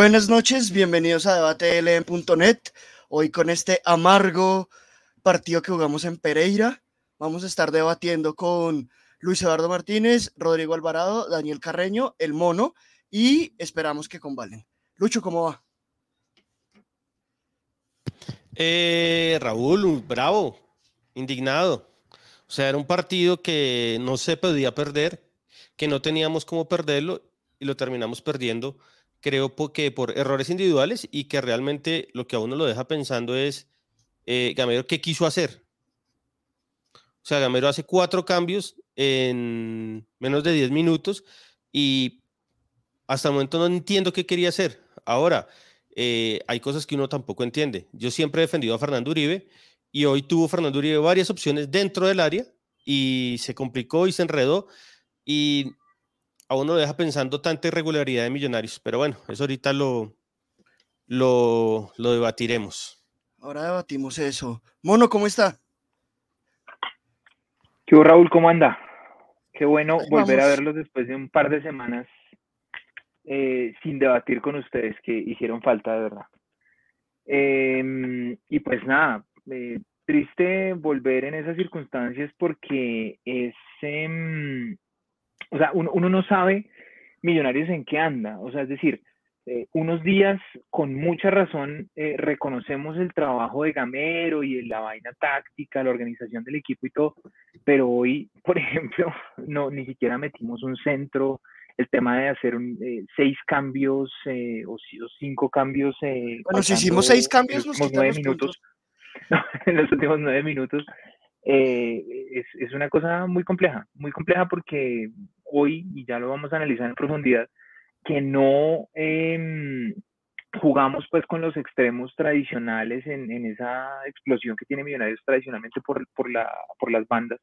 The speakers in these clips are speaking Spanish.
Buenas noches, bienvenidos a debatel.net. Hoy con este amargo partido que jugamos en Pereira, vamos a estar debatiendo con Luis Eduardo Martínez, Rodrigo Alvarado, Daniel Carreño, El Mono y esperamos que convalen. Lucho, ¿cómo va? Eh, Raúl, bravo, indignado. O sea, era un partido que no se podía perder, que no teníamos cómo perderlo y lo terminamos perdiendo creo que por errores individuales y que realmente lo que a uno lo deja pensando es, eh, Gamero, ¿qué quiso hacer? O sea, Gamero hace cuatro cambios en menos de 10 minutos y hasta el momento no entiendo qué quería hacer. Ahora, eh, hay cosas que uno tampoco entiende. Yo siempre he defendido a Fernando Uribe y hoy tuvo Fernando Uribe varias opciones dentro del área y se complicó y se enredó y a uno lo deja pensando tanta irregularidad de millonarios. Pero bueno, eso ahorita lo, lo, lo debatiremos. Ahora debatimos eso. Mono, ¿cómo está? ¿Qué Raúl? ¿Cómo anda? Qué bueno volver a verlos después de un par de semanas eh, sin debatir con ustedes, que hicieron falta de verdad. Em, y pues nada, eh, triste volver en esas circunstancias porque es, em, o sea, uno, no sabe Millonarios en qué anda, o sea, es decir, eh, unos días con mucha razón eh, reconocemos el trabajo de Gamero y la vaina táctica, la organización del equipo y todo, pero hoy, por ejemplo, no ni siquiera metimos un centro, el tema de hacer eh, seis cambios o, cinco cambios. bueno, si hicimos seis cambios, nos nueve minutos. en los últimos nueve minutos. Es, es, una cosa muy compleja, muy compleja porque hoy, y ya lo vamos a analizar en profundidad, que no em, jugamos pues con los extremos tradicionales en, esa explosión que tiene Millonarios tradicionalmente por, por, la, por las bandas.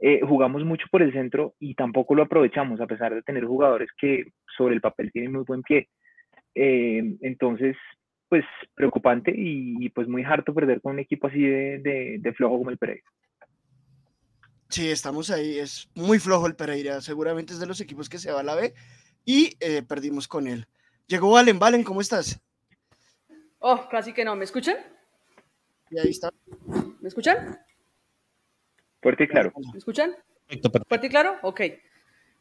Eh, jugamos mucho por el centro y tampoco lo aprovechamos, a pesar de tener jugadores que sobre el papel tienen muy buen pie. Eh, entonces, pues preocupante y, pues muy harto perder con un equipo así de, de, de flojo como el Pereira. Sí, estamos ahí. Es muy flojo el Pereira. Seguramente es de los equipos que se va a la B y eh, perdimos con él. Llegó Valen. Valen, ¿cómo estás? Oh, casi que no. ¿Me escuchan? Y ahí está. ¿Me escuchan? Fuerte y claro. ¿Me escuchan? ¿Fuerte y claro? Ok.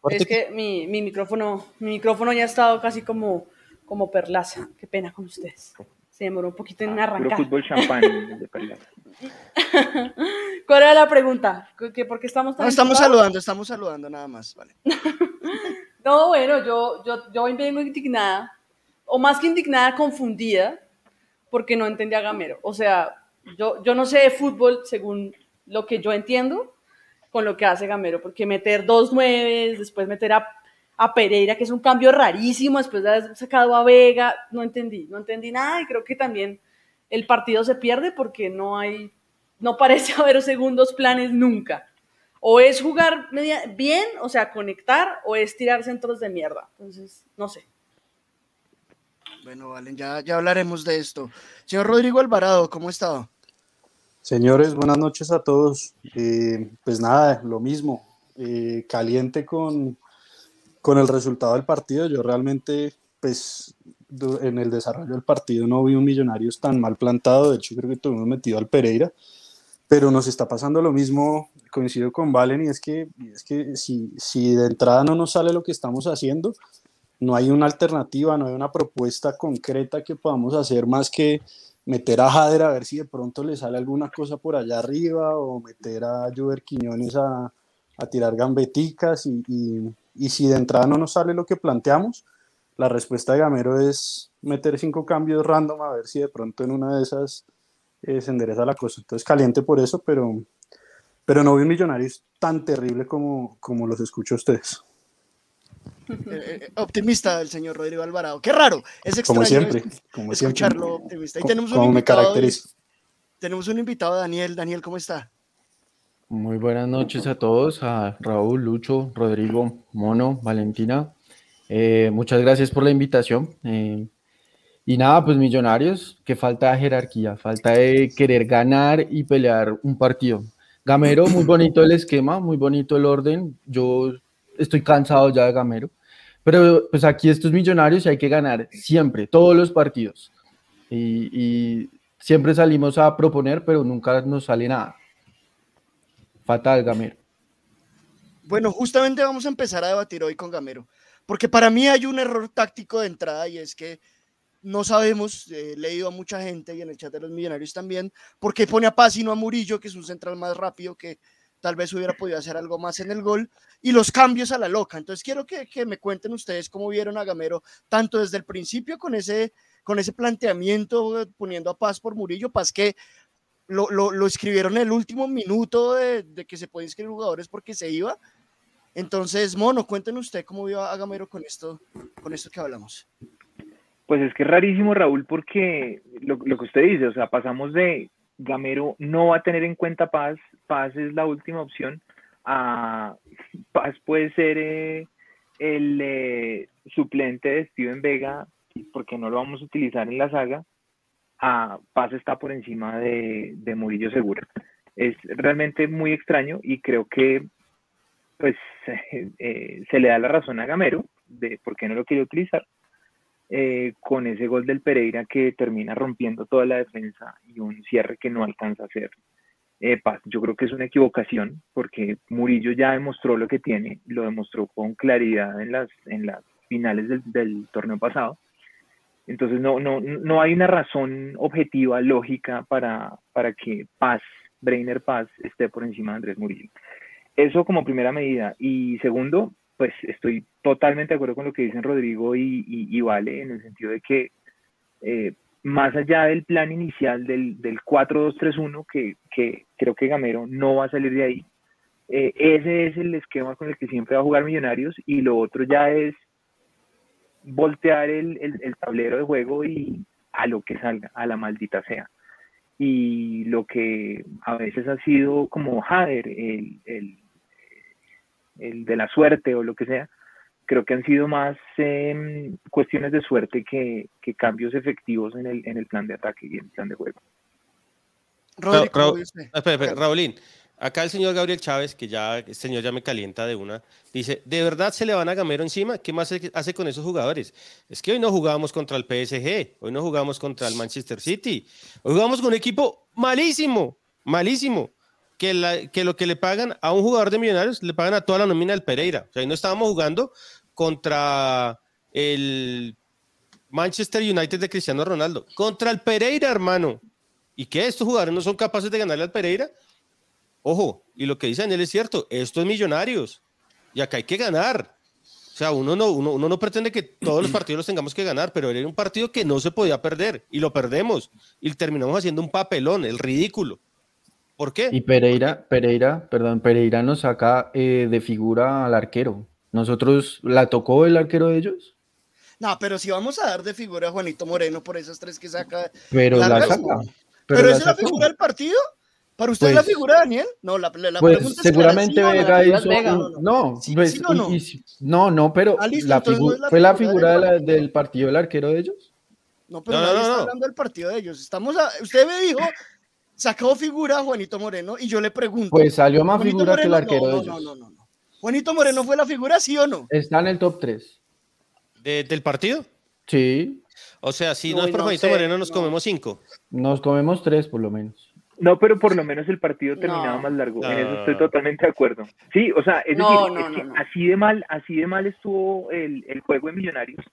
Es que mi, mi, micrófono, mi micrófono ya ha estado casi como, como perlaza. Qué pena con ustedes se demoró un poquito en ah, arrancar. fútbol champán de ¿Cuál era la pregunta? ¿Qué, ¿Por qué estamos tan estamos saludando, estamos saludando nada más, vale. no, bueno, yo, yo, yo vengo indignada, o más que indignada, confundida, porque no entendía a Gamero. O sea, yo, yo no sé de fútbol según lo que yo entiendo con lo que hace Gamero, porque meter dos nueves, después meter a a Pereira, que es un cambio rarísimo después de haber sacado a Vega, no entendí, no entendí nada y creo que también el partido se pierde porque no hay, no parece haber segundos planes nunca. O es jugar media, bien, o sea, conectar, o es tirar centros de mierda. Entonces, no sé. Bueno, Valen, ya, ya hablaremos de esto. Señor Rodrigo Alvarado, ¿cómo está? Señores, buenas noches a todos. Eh, pues nada, lo mismo. Eh, caliente con, con el resultado del partido, yo realmente, pues, en el desarrollo del partido no vi un Millonarios tan mal plantado, de hecho creo que tuvimos metido al Pereira, pero nos está pasando lo mismo, coincido con Valen, y es que, es que si, si de entrada no nos sale lo que estamos haciendo, no hay una alternativa, no hay una propuesta concreta que podamos hacer más que meter a Jader a ver si de pronto le sale alguna cosa por allá arriba o meter a Juber Quiñones a, a tirar gambeticas y, y si de entrada no nos sale lo que planteamos, la respuesta de Gamero es meter cinco cambios random a ver si de pronto en una de esas eh, se endereza la cosa. Entonces caliente por eso, pero, pero no vi un millonario tan terrible como, como los escucho a ustedes. Eh, eh, optimista el señor Rodrigo Alvarado. Qué raro, es extraño como siempre, como escucharlo optimista. Y tenemos un caracterizo. Tenemos un invitado, Daniel. Daniel, ¿cómo está? Muy buenas noches a todos, a Raúl, Lucho, Rodrigo, Mono, Valentina. Eh, muchas gracias por la invitación. Eh, y nada, pues millonarios, que falta de jerarquía, falta de querer ganar y pelear un partido. Gamero, muy bonito el esquema, muy bonito el orden. Yo estoy cansado ya de Gamero, Pero pues aquí estos millonarios hay que ganar siempre, todos los partidos. Y, y siempre salimos a proponer, pero nunca nos sale nada. Fatal, Gamero. Bueno, justamente vamos a empezar a debatir hoy con Gamero, porque para mí hay un error táctico de entrada y es que no sabemos, he leído a mucha gente y en el chat de los millonarios también, por qué pone a Paz y no a Murillo, que es un central más rápido que tal vez hubiera podido hacer algo más en el gol, y los cambios a la loca. Entonces quiero que, que me cuenten ustedes cómo vieron a Gamero, tanto desde el principio con ese, con ese planteamiento, poniendo a Paz por Murillo, Paz que lo, lo, escribieron en el último minuto de, de que se pueden inscribir jugadores porque se iba. Entonces, Mono, cuenten usted cómo vio a Gamero con esto, con esto que hablamos. Pues es que es rarísimo, Raúl, porque lo, lo, que usted dice, o sea, pasamos de Gamero no va a tener en cuenta Paz, Paz es la última opción, a Paz puede ser eh, el eh, suplente de Steven Vega, porque no lo vamos a utilizar en la saga, a Paz está por encima de, Murillo Segura. Es realmente muy extraño y creo que pues eh, se le da la razón a Gamero de por qué no lo quiere utilizar eh, con ese gol del Pereira que termina rompiendo toda la defensa y un cierre que no alcanza a hacer. Eh, Paz. Yo creo que es una equivocación porque Murillo ya demostró lo que tiene, lo demostró con claridad en las, finales del torneo pasado. Entonces no, no, no hay una razón objetiva, lógica para, para que Paz, Breiner Paz, esté por encima de Andrés Murillo. Eso como primera medida. Y segundo, pues estoy totalmente de acuerdo con lo que dicen Rodrigo y, y, y Vale, en el sentido de que eh, más allá del plan inicial del, del 4-2-3-1, que, que creo que Gamero no va a salir de ahí, eh, ese es el esquema con el que siempre va a jugar Millonarios y lo otro ya es voltear el, el, el tablero de juego y a lo que salga, a la maldita sea. Y lo que a veces ha sido como Jader, el, el, el, de la suerte o lo que sea, creo que han sido más eh, cuestiones de suerte que, que, cambios efectivos en el, en el plan de ataque y en el plan de juego. Ra Ra espera, espera, Raulín, acá el señor Gabriel Chávez, que ya el señor ya me calienta de una, dice, ¿de verdad se le van a Gamero encima? ¿Qué más hace con esos jugadores? Es que hoy no jugábamos contra el PSG, hoy no jugamos contra el Manchester City, hoy jugamos con un equipo malísimo, malísimo que, que, lo que le pagan a un jugador de Millonarios le pagan a toda la nómina del Pereira. O sea, no estábamos jugando contra el Manchester United de Cristiano Ronaldo, contra el Pereira, hermano. ¿Y qué? ¿Estos jugadores no son capaces de ganarle al Pereira? Ojo, y lo que dice Daniel es cierto, esto es Millonarios. Y acá hay que ganar. O sea, uno no, uno, uno no pretende que todos los partidos los tengamos que ganar, pero era un partido que no se podía perder y lo perdemos. Y terminamos haciendo un papelón, el ridículo. ¿Por qué? Y Pereira, Pereira, perdón, Pereira nos saca eh, de figura al arquero. ¿Nosotros la tocó el arquero de ellos? No, pero si vamos a dar de figura a Juanito Moreno por esas tres que saca. Pero la, la saca. Pero, ¿Pero la es la figura del partido? ¿Para usted pues, la figura, Daniel? No, la, la pues, pregunta seguramente es Vega hizo. Vega, no, no, sí, pues, no? Y, y, no, no, pero ah, listo, la figu fue la figura de la, del partido del arquero de ellos. No, pero no, nadie está hablando del partido de ellos. Estamos a, usted me dijo sacó figura a Juanito Moreno y yo le pregunto. Pues salió más Juanito figura Moreno, que el arquero no, de no, ellos. No, no, no, ¿Juanito Moreno fue la figura, sí o no? Está en el top 3. ¿De, ¿Del partido? Sí. O sea, si no, es por Juanito sé, Moreno, nos comemos 5. Nos comemos 3 por lo menos. No, pero por lo menos el partido terminaba más largo. En eso estoy totalmente de acuerdo. Sí, o sea, es decir, es que así de mal, así de mal estuvo el, el juego de Millonarios.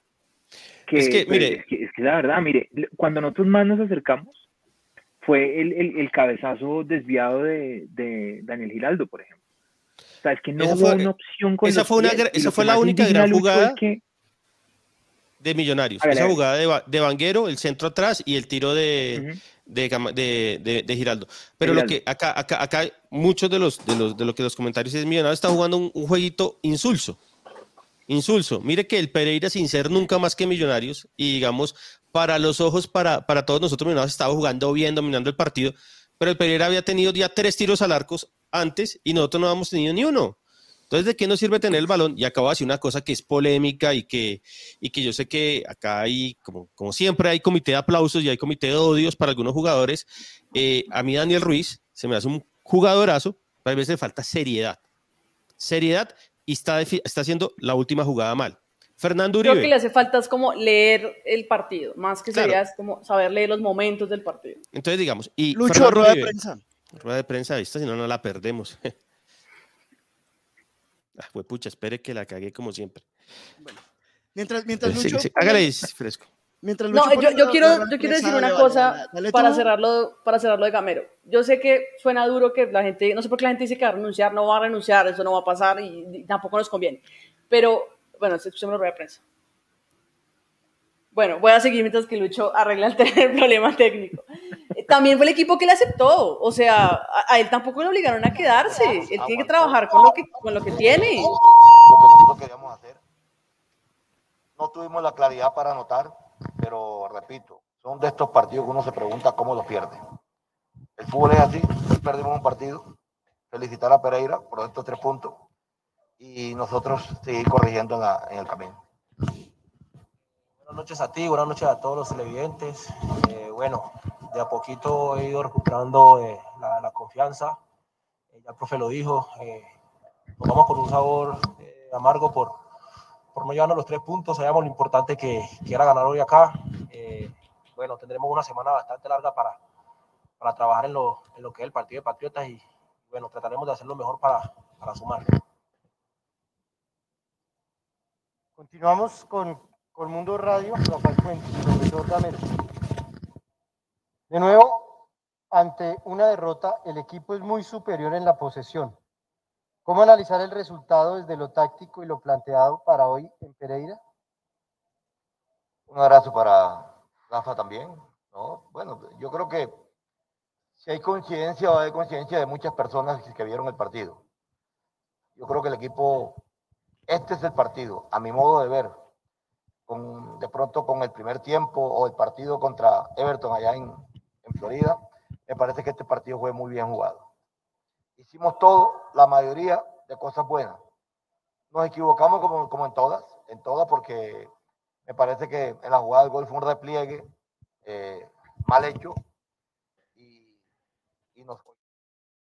Que, es que, mire, es que, es que la verdad, mire, cuando nosotros más nos acercamos, fue el, el, el cabezazo desviado de, de, Daniel Giraldo, por ejemplo. O sea, es que no esa hubo fue, una opción con Esa fue, una, esa fue la única gran jugada que... de Millonarios. Ver, esa jugada de, de, Vanguero, el centro atrás y el tiro de, uh -huh. De, de, de, Giraldo. Pero Giraldo. lo que acá, acá, acá muchos de los, de los de lo que los comentarios es Millonarios está jugando un, un jueguito insulso. Insulso. Mire que el Pereira, sin ser nunca más que Millonarios, y digamos, para los ojos, para, para todos nosotros, Millonarios estaba jugando bien, dominando el partido, pero el Pereira había tenido ya tres tiros al arco antes y nosotros no habíamos tenido ni uno. Entonces, ¿de qué nos sirve tener el balón? Y acabo de decir una cosa que es polémica y que, y que yo sé que acá hay, como, como siempre, hay comité de aplausos y hay comité de odios para algunos jugadores. Eh, a mí, Daniel Ruiz, se me hace un jugadorazo, pero a veces le falta seriedad. Seriedad y está, está haciendo la última jugada mal. Fernando Uribe. Creo que le hace falta es como leer el partido, más que sería es como saber leer los momentos del partido. Entonces, digamos, y Lucho, Fernando rueda de Uribe- prensa. Rueda de prensa, ¿viste? Si no, no la perdemos. ah, fue pucha, espere que la cagué como siempre. Mientras, mientras Sí, Lucho. sí, hágale fresco. Mientras Lucho No, yo, yo la- quiero, la yo quiero decir una cosa dale, dale para cerrarlo, para cerrarlo de Gamero. Yo sé que suena duro que la gente, no sé por qué la gente dice que va a renunciar, no va a renunciar, eso no va a pasar y, y tampoco nos conviene. Pero, bueno, escuchemos la rueda de prensa. Bueno, voy a seguir mientras que Lucho arregla el, el problema técnico. También fue el equipo que le aceptó, o sea, a, a él tampoco le obligaron a quedarse, él tiene que trabajar con lo que, con lo que tiene. lo que nosotros queríamos hacer. No tuvimos la claridad para anotar, pero repito, son de estos partidos que uno se pregunta cómo los pierde. El fútbol es así, perdimos un partido. Felicitar a Pereira por estos tres puntos y nosotros seguir corrigiendo en, la- en el camino. Buenas noches a ti, buenas noches a todos los televidentes. Eh, bueno, a poquito he ido recuperando eh, la, confianza. Eh, ya el profe lo dijo, eh, vamos con un sabor amargo por, por no llevarnos los tres puntos. Sabíamos lo importante que, que era ganar hoy acá. Bueno, tendremos una semana bastante larga para, para trabajar en lo, en lo que es el partido de Patriotas y bueno, trataremos de hacer lo mejor para, para sumar. Continuamos con, con Mundo Radio, Rafael Fuentes, profesor Gamero. De nuevo, ante una derrota, el equipo es muy superior en la posesión. ¿Cómo analizar el resultado desde lo táctico y lo planteado para hoy en Pereira? Un abrazo para Rafa también. ¿no? Bueno, yo creo que si hay coincidencia, va a haber coincidencia de muchas personas que vieron el partido. Yo creo que el equipo, este es el partido, a mi modo de ver, con, de pronto con el primer tiempo o el partido contra Everton allá en, en Florida, me parece que este partido fue muy bien jugado. Hicimos todo, la mayoría de cosas buenas. Nos equivocamos como, como en todas, en todas, porque me parece que en la jugada del gol fue un repliegue eh, mal hecho y, nos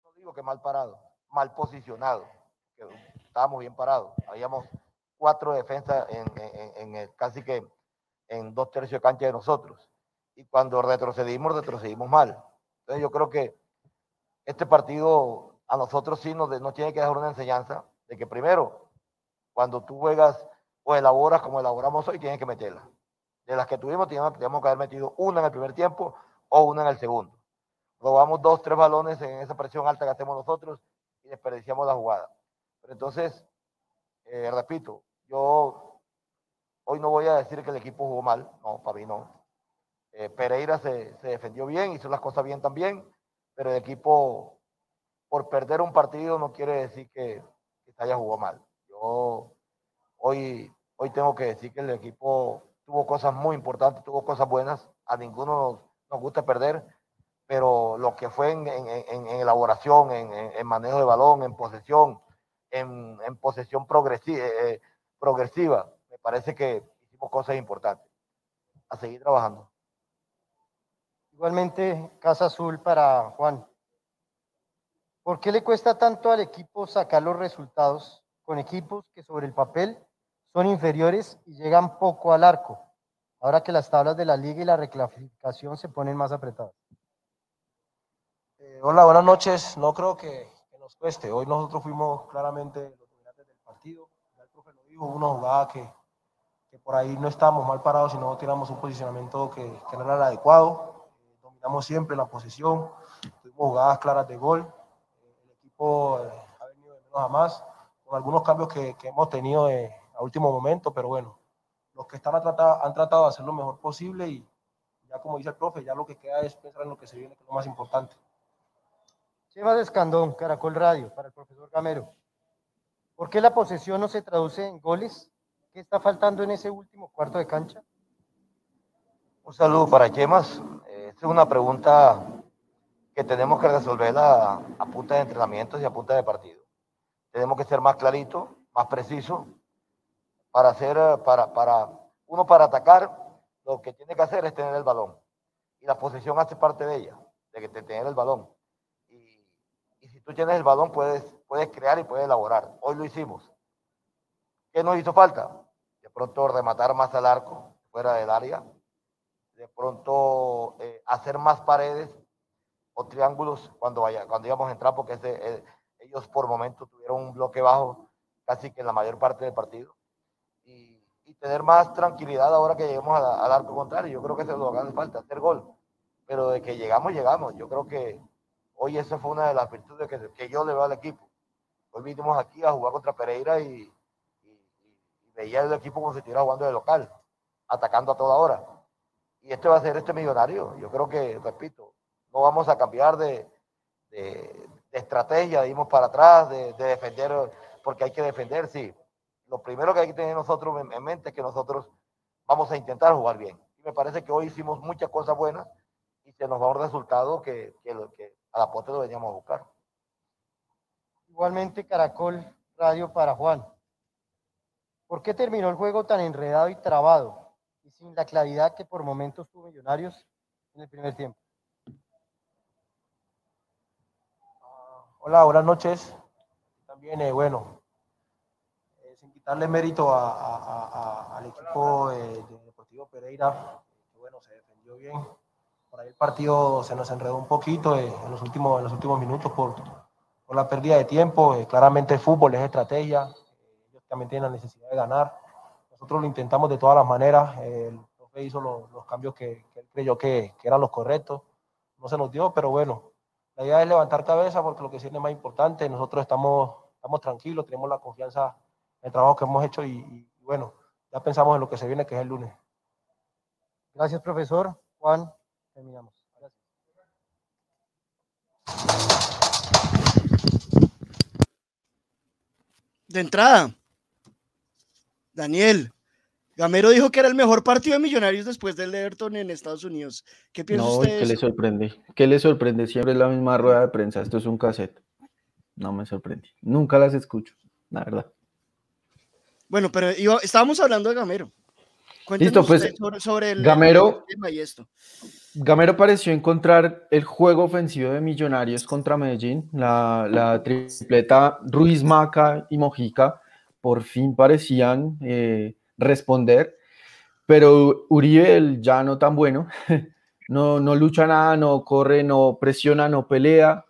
no digo que mal parado, mal posicionado, que estábamos bien parados. Habíamos cuatro defensas en, en- en el- casi que en dos tercios de cancha de nosotros. Y cuando retrocedimos, retrocedimos mal. Entonces yo creo que este partido a nosotros sí nos, nos tiene que dejar una enseñanza de que primero, cuando tú juegas o elaboras como elaboramos hoy, tienes que meterla. De las que tuvimos, teníamos, teníamos que haber metido una en el primer tiempo o una en el segundo. Robamos dos, tres balones en esa presión alta que hacemos nosotros y desperdiciamos la jugada. Pero entonces, eh, repito, yo hoy no voy a decir que el equipo jugó mal, no, para mí no. Eh, Pereira se, defendió bien, hizo las cosas bien también, pero el equipo, por perder un partido, no quiere decir que, que haya jugado mal. Yo hoy, hoy tengo que decir que el equipo tuvo cosas muy importantes, tuvo cosas buenas, a ninguno nos, gusta perder, pero lo que fue en, en- en- elaboración, en, manejo de balón, en posesión, en, posesión progresiva, progresiva, me parece que hicimos cosas importantes. A seguir trabajando. Igualmente, Casa Azul para Juan. ¿Por qué le cuesta tanto al equipo sacar los resultados con equipos que sobre el papel son inferiores y llegan poco al arco? Ahora que las tablas de la liga y la reclasificación se ponen más apretadas. Eh, hola, buenas noches. No creo que, nos cueste. Hoy nosotros fuimos claramente los dominantes del partido. Ya el profe lo dijo, una jugada que, que por ahí no estábamos mal parados, sino tiramos un posicionamiento que, que no era el adecuado. Dominamos siempre la posición, tuvimos jugadas claras de gol. El equipo eh, ha venido de menos a más, con algunos cambios que, que hemos tenido eh, a último momento, pero bueno, los que están a tratar- han tratado de hacer lo mejor posible y ya como dice el profe, ya lo que queda es pensar en lo que se viene, que es lo más importante. Chema de Escandón, Caracol Radio, para el profesor Gamero. ¿Por qué la posesión no se traduce en goles? ¿Qué está faltando en ese último cuarto de cancha? Un saludo para Chemas. Es una pregunta que tenemos que resolverla a, a punta de entrenamientos y a punta de partido. Tenemos que ser más claritos, más precisos, para hacer, eh, para, para, uno para atacar, lo que tiene que hacer es tener el balón. Y la posesión hace parte de ella, de que te- tener el balón. Y, y si tú tienes el balón, puedes, puedes crear y puedes elaborar. Hoy lo hicimos. ¿Qué nos hizo falta? De pronto rematar más al arco, fuera del área, de pronto eh, hacer más paredes o triángulos cuando, vaya, cuando íbamos a entrar, porque eh, ellos por momento tuvieron un bloque bajo casi que en la mayor parte del partido. Y, tener más tranquilidad ahora que lleguemos al arco contrario. Yo creo que eso es lo hace falta, hacer gol. Pero de que llegamos, llegamos. Yo creo que hoy esa fue una de las virtudes que, que yo le veo al equipo. Hoy vinimos aquí a jugar contra Pereira y, veía el equipo como si estuviera jugando de local, atacando a toda hora. Y este va a ser este millonario. Yo creo que, repito, no vamos a cambiar de, estrategia, de irnos para atrás, de, defender, porque hay que defender, sí. Lo primero que hay que tener nosotros en, mente es que nosotros vamos a intentar jugar bien. Y me parece que hoy hicimos muchas cosas buenas y se nos va un resultado que, que, a la poste lo veníamos a buscar. Igualmente, Caracol Radio para Juan. ¿Por qué terminó el juego tan enredado y trabado sin la claridad que por momentos tuvo Millonarios en el primer tiempo? Ah, hola, buenas noches. También, eh, bueno, eh, sin quitarle mérito al equipo de Deportivo Pereira, que bueno, se defendió bien. Por ahí el partido se nos enredó un poquito eh, en, los últimos, en los últimos minutos por, por la pérdida de tiempo. claramente el fútbol es estrategia, también tiene la necesidad de ganar. Nosotros lo intentamos de todas las maneras. El profe hizo los, cambios que, él creyó que, eran los correctos. No se nos dio, pero bueno, la idea es levantar cabeza porque lo que sí es más importante. Nosotros estamos, estamos tranquilos, tenemos la confianza en el trabajo que hemos hecho y, y bueno, ya pensamos en lo que se viene, que es el lunes. Gracias, profesor. Juan, terminamos. De entrada, Daniel, Gamero dijo que era el mejor partido de Millonarios después del Everton en Estados Unidos. ¿Qué piensa no, usted? ¿Qué le sorprende? ¿Qué le sorprende? Siempre es la misma rueda de prensa. Esto es un cassette. No me sorprende. Nunca las escucho, la verdad. Bueno, pero estábamos hablando de Gamero. Listo, pues sobre, el, Gamero, tema y esto. Gamero pareció encontrar el juego ofensivo de Millonarios contra Medellín. La, la tripleta Ruiz, Maca y Mojica por fin parecían eh, responder, pero Uribe, el ya no tan bueno, no, no lucha nada, no corre, no presiona, no pelea,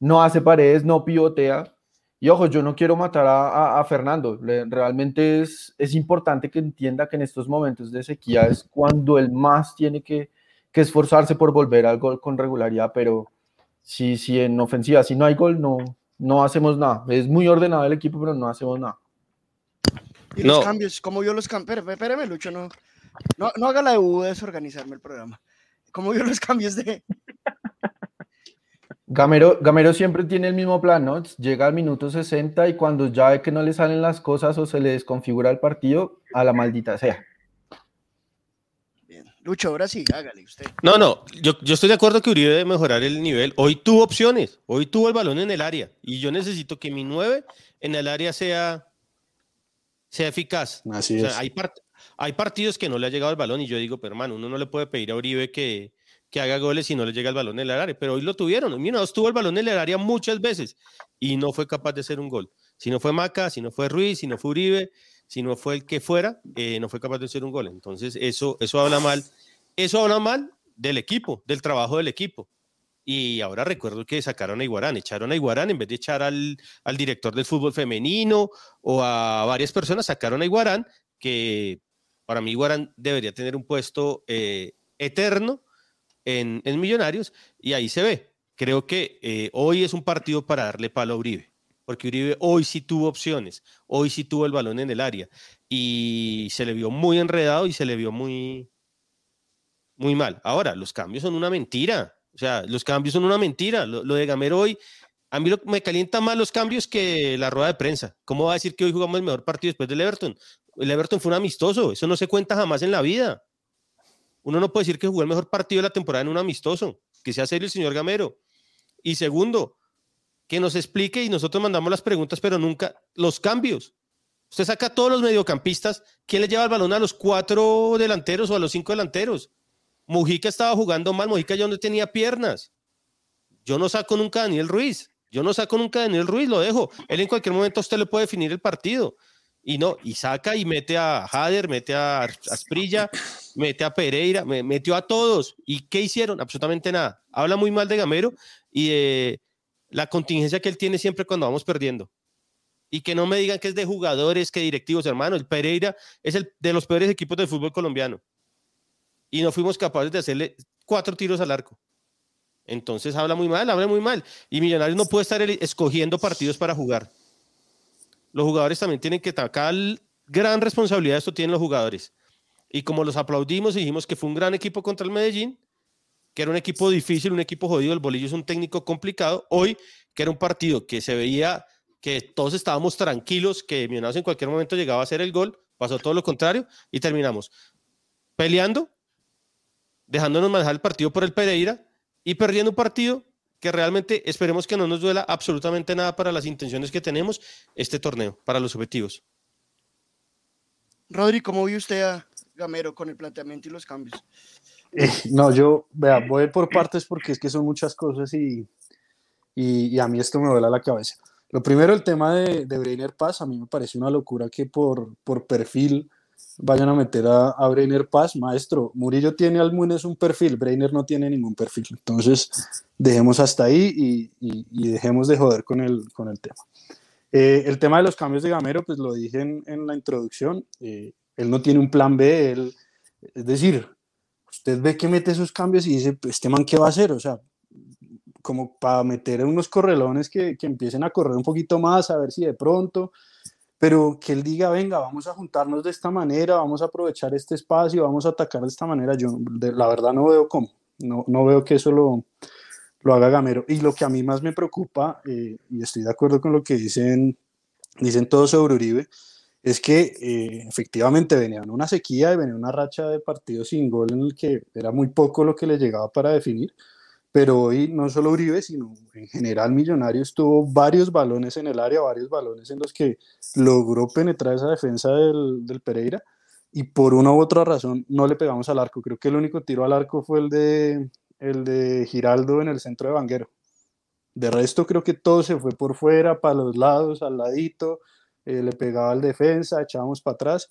no hace paredes, no pivotea. Y ojo, yo no quiero matar a, a, Fernando. realmente es, es importante que entienda que en estos momentos de sequía es cuando él más tiene que, que esforzarse por volver al gol con regularidad, pero si, si en ofensiva, si no hay gol, no, no hacemos nada. Es muy ordenado el equipo, pero no hacemos nada. Y los cambios, como vio los cambios, espérame, Lucho, no, no, no haga la de U desorganizarme el programa. ¿Cómo vio los cambios de...? Gamero, Gamero siempre tiene el mismo plan, ¿no? Llega al minuto 60 y cuando ya ve que no le salen las cosas o se le desconfigura el partido, a la maldita sea. Bien. Lucho, ahora sí, hágale usted. No, no, yo, yo estoy de acuerdo que Uribe debe mejorar el nivel. Hoy tuvo opciones, hoy tuvo el balón en el área y yo necesito que mi 9 en el área sea sea eficaz. Así es. Hay, hay partidos que no le ha llegado el balón y yo digo, pero hermano, uno no le puede pedir a Uribe que, que haga goles si no le llega el balón en el área, pero hoy lo tuvieron. Mira, tuvo el balón en el área muchas veces y no fue capaz de hacer un gol. Si no fue Maca, si no fue Ruiz, si no fue Uribe, si no fue el que fuera, eh, no fue capaz de hacer un gol. Entonces, eso, eso habla mal. Eso habla mal del equipo, del trabajo del equipo. Y ahora recuerdo que sacaron a Iguarán, echaron a Iguarán en vez de echar al, director del fútbol femenino o a varias personas, sacaron a Iguarán, que para mí Iguarán debería tener un puesto eh, eterno en, Millonarios, y ahí se ve. Creo que eh, hoy es un partido para darle palo a Uribe, porque Uribe hoy sí tuvo opciones, hoy sí tuvo el balón en el área, y se le vio muy enredado y se le vio muy, muy mal. Ahora, los cambios son una mentira. O sea, los cambios son una mentira. Lo, de Gamero hoy, a mí me calienta más los cambios que la rueda de prensa. ¿Cómo va a decir que hoy jugamos el mejor partido después del Everton? El Everton fue un amistoso, eso no se cuenta jamás en la vida. Uno no puede decir que jugó el mejor partido de la temporada en un amistoso, que sea serio el señor Gamero. Y segundo, que nos explique y nosotros mandamos las preguntas, pero nunca los cambios. Usted saca a todos los mediocampistas, ¿quién le lleva el balón a los cuatro delanteros o a los cinco delanteros? Mujica estaba jugando mal, Mujica ya no tenía piernas. Yo no saco nunca a Daniel Ruiz. Yo no saco nunca a Daniel Ruiz, lo dejo. Él en cualquier momento usted le puede definir el partido. Y no, y saca y mete a Hader, mete a Asprilla, mete a Pereira, me, metió a todos. ¿Y qué hicieron? Absolutamente nada. Habla muy mal de Gamero y de la contingencia que él tiene siempre cuando vamos perdiendo. Y que no me digan que es de jugadores, que directivos, hermano. El Pereira es el de los peores equipos del fútbol colombiano. Y no fuimos capaces de hacerle cuatro tiros al arco. Entonces habla muy mal, habla muy mal. Y Millonarios no puede estar escogiendo partidos para jugar. Los jugadores también tienen que atacar. Gran responsabilidad esto tienen los jugadores. Y como los aplaudimos y dijimos que fue un gran equipo contra el Medellín, que era un equipo difícil, un equipo jodido, el Bolillo es un técnico complicado, hoy que era un partido que se veía que todos estábamos tranquilos, que Millonarios en cualquier momento llegaba a hacer el gol, pasó todo lo contrario y terminamos peleando, dejándonos manejar el partido por el Pereira y perdiendo un partido que realmente esperemos que no nos duela absolutamente nada para las intenciones que tenemos este torneo, para los objetivos. Rodri, ¿cómo vio usted a Gamero con el planteamiento y los cambios? Eh, no, yo, vea, voy por partes porque es que son muchas cosas y, y, a mí esto me duele la cabeza. Lo primero, el tema de, de Breiner Paz, a mí me parece una locura que por, por perfil vayan a meter a, a Paz, maestro. Murillo tiene al Munes un perfil, Breiner no tiene ningún perfil. Entonces, dejemos hasta ahí y, y, dejemos de joder con el, con el tema. Eh, el tema de los cambios de Gamero, pues lo dije en, en la introducción, eh, él no tiene un plan B, él, es decir, usted ve que mete esos cambios y dice, pues, este man, ¿qué va a hacer? O sea, como para meter unos correlones que, que empiecen a correr un poquito más, a ver si de pronto pero que él diga, venga, vamos a juntarnos de esta manera, vamos a aprovechar este espacio, vamos a atacar de esta manera, yo la verdad no veo cómo, no, no veo que eso lo, lo, haga Gamero. Y lo que a mí más me preocupa, eh, y estoy de acuerdo con lo que dicen, dicen todos sobre Uribe, es que eh, efectivamente venía una sequía y venía una racha de partidos sin gol en el que era muy poco lo que le llegaba para definir pero hoy no solo Uribe, sino en general Millonarios tuvo varios balones en el área, varios balones en los que logró penetrar esa defensa del, del, Pereira y por una u otra razón no le pegamos al arco. Creo que el único tiro al arco fue el de, el de Giraldo en el centro de Vanguero. De resto creo que todo se fue por fuera, para los lados, al ladito, eh, le pegaba al defensa, echábamos para atrás.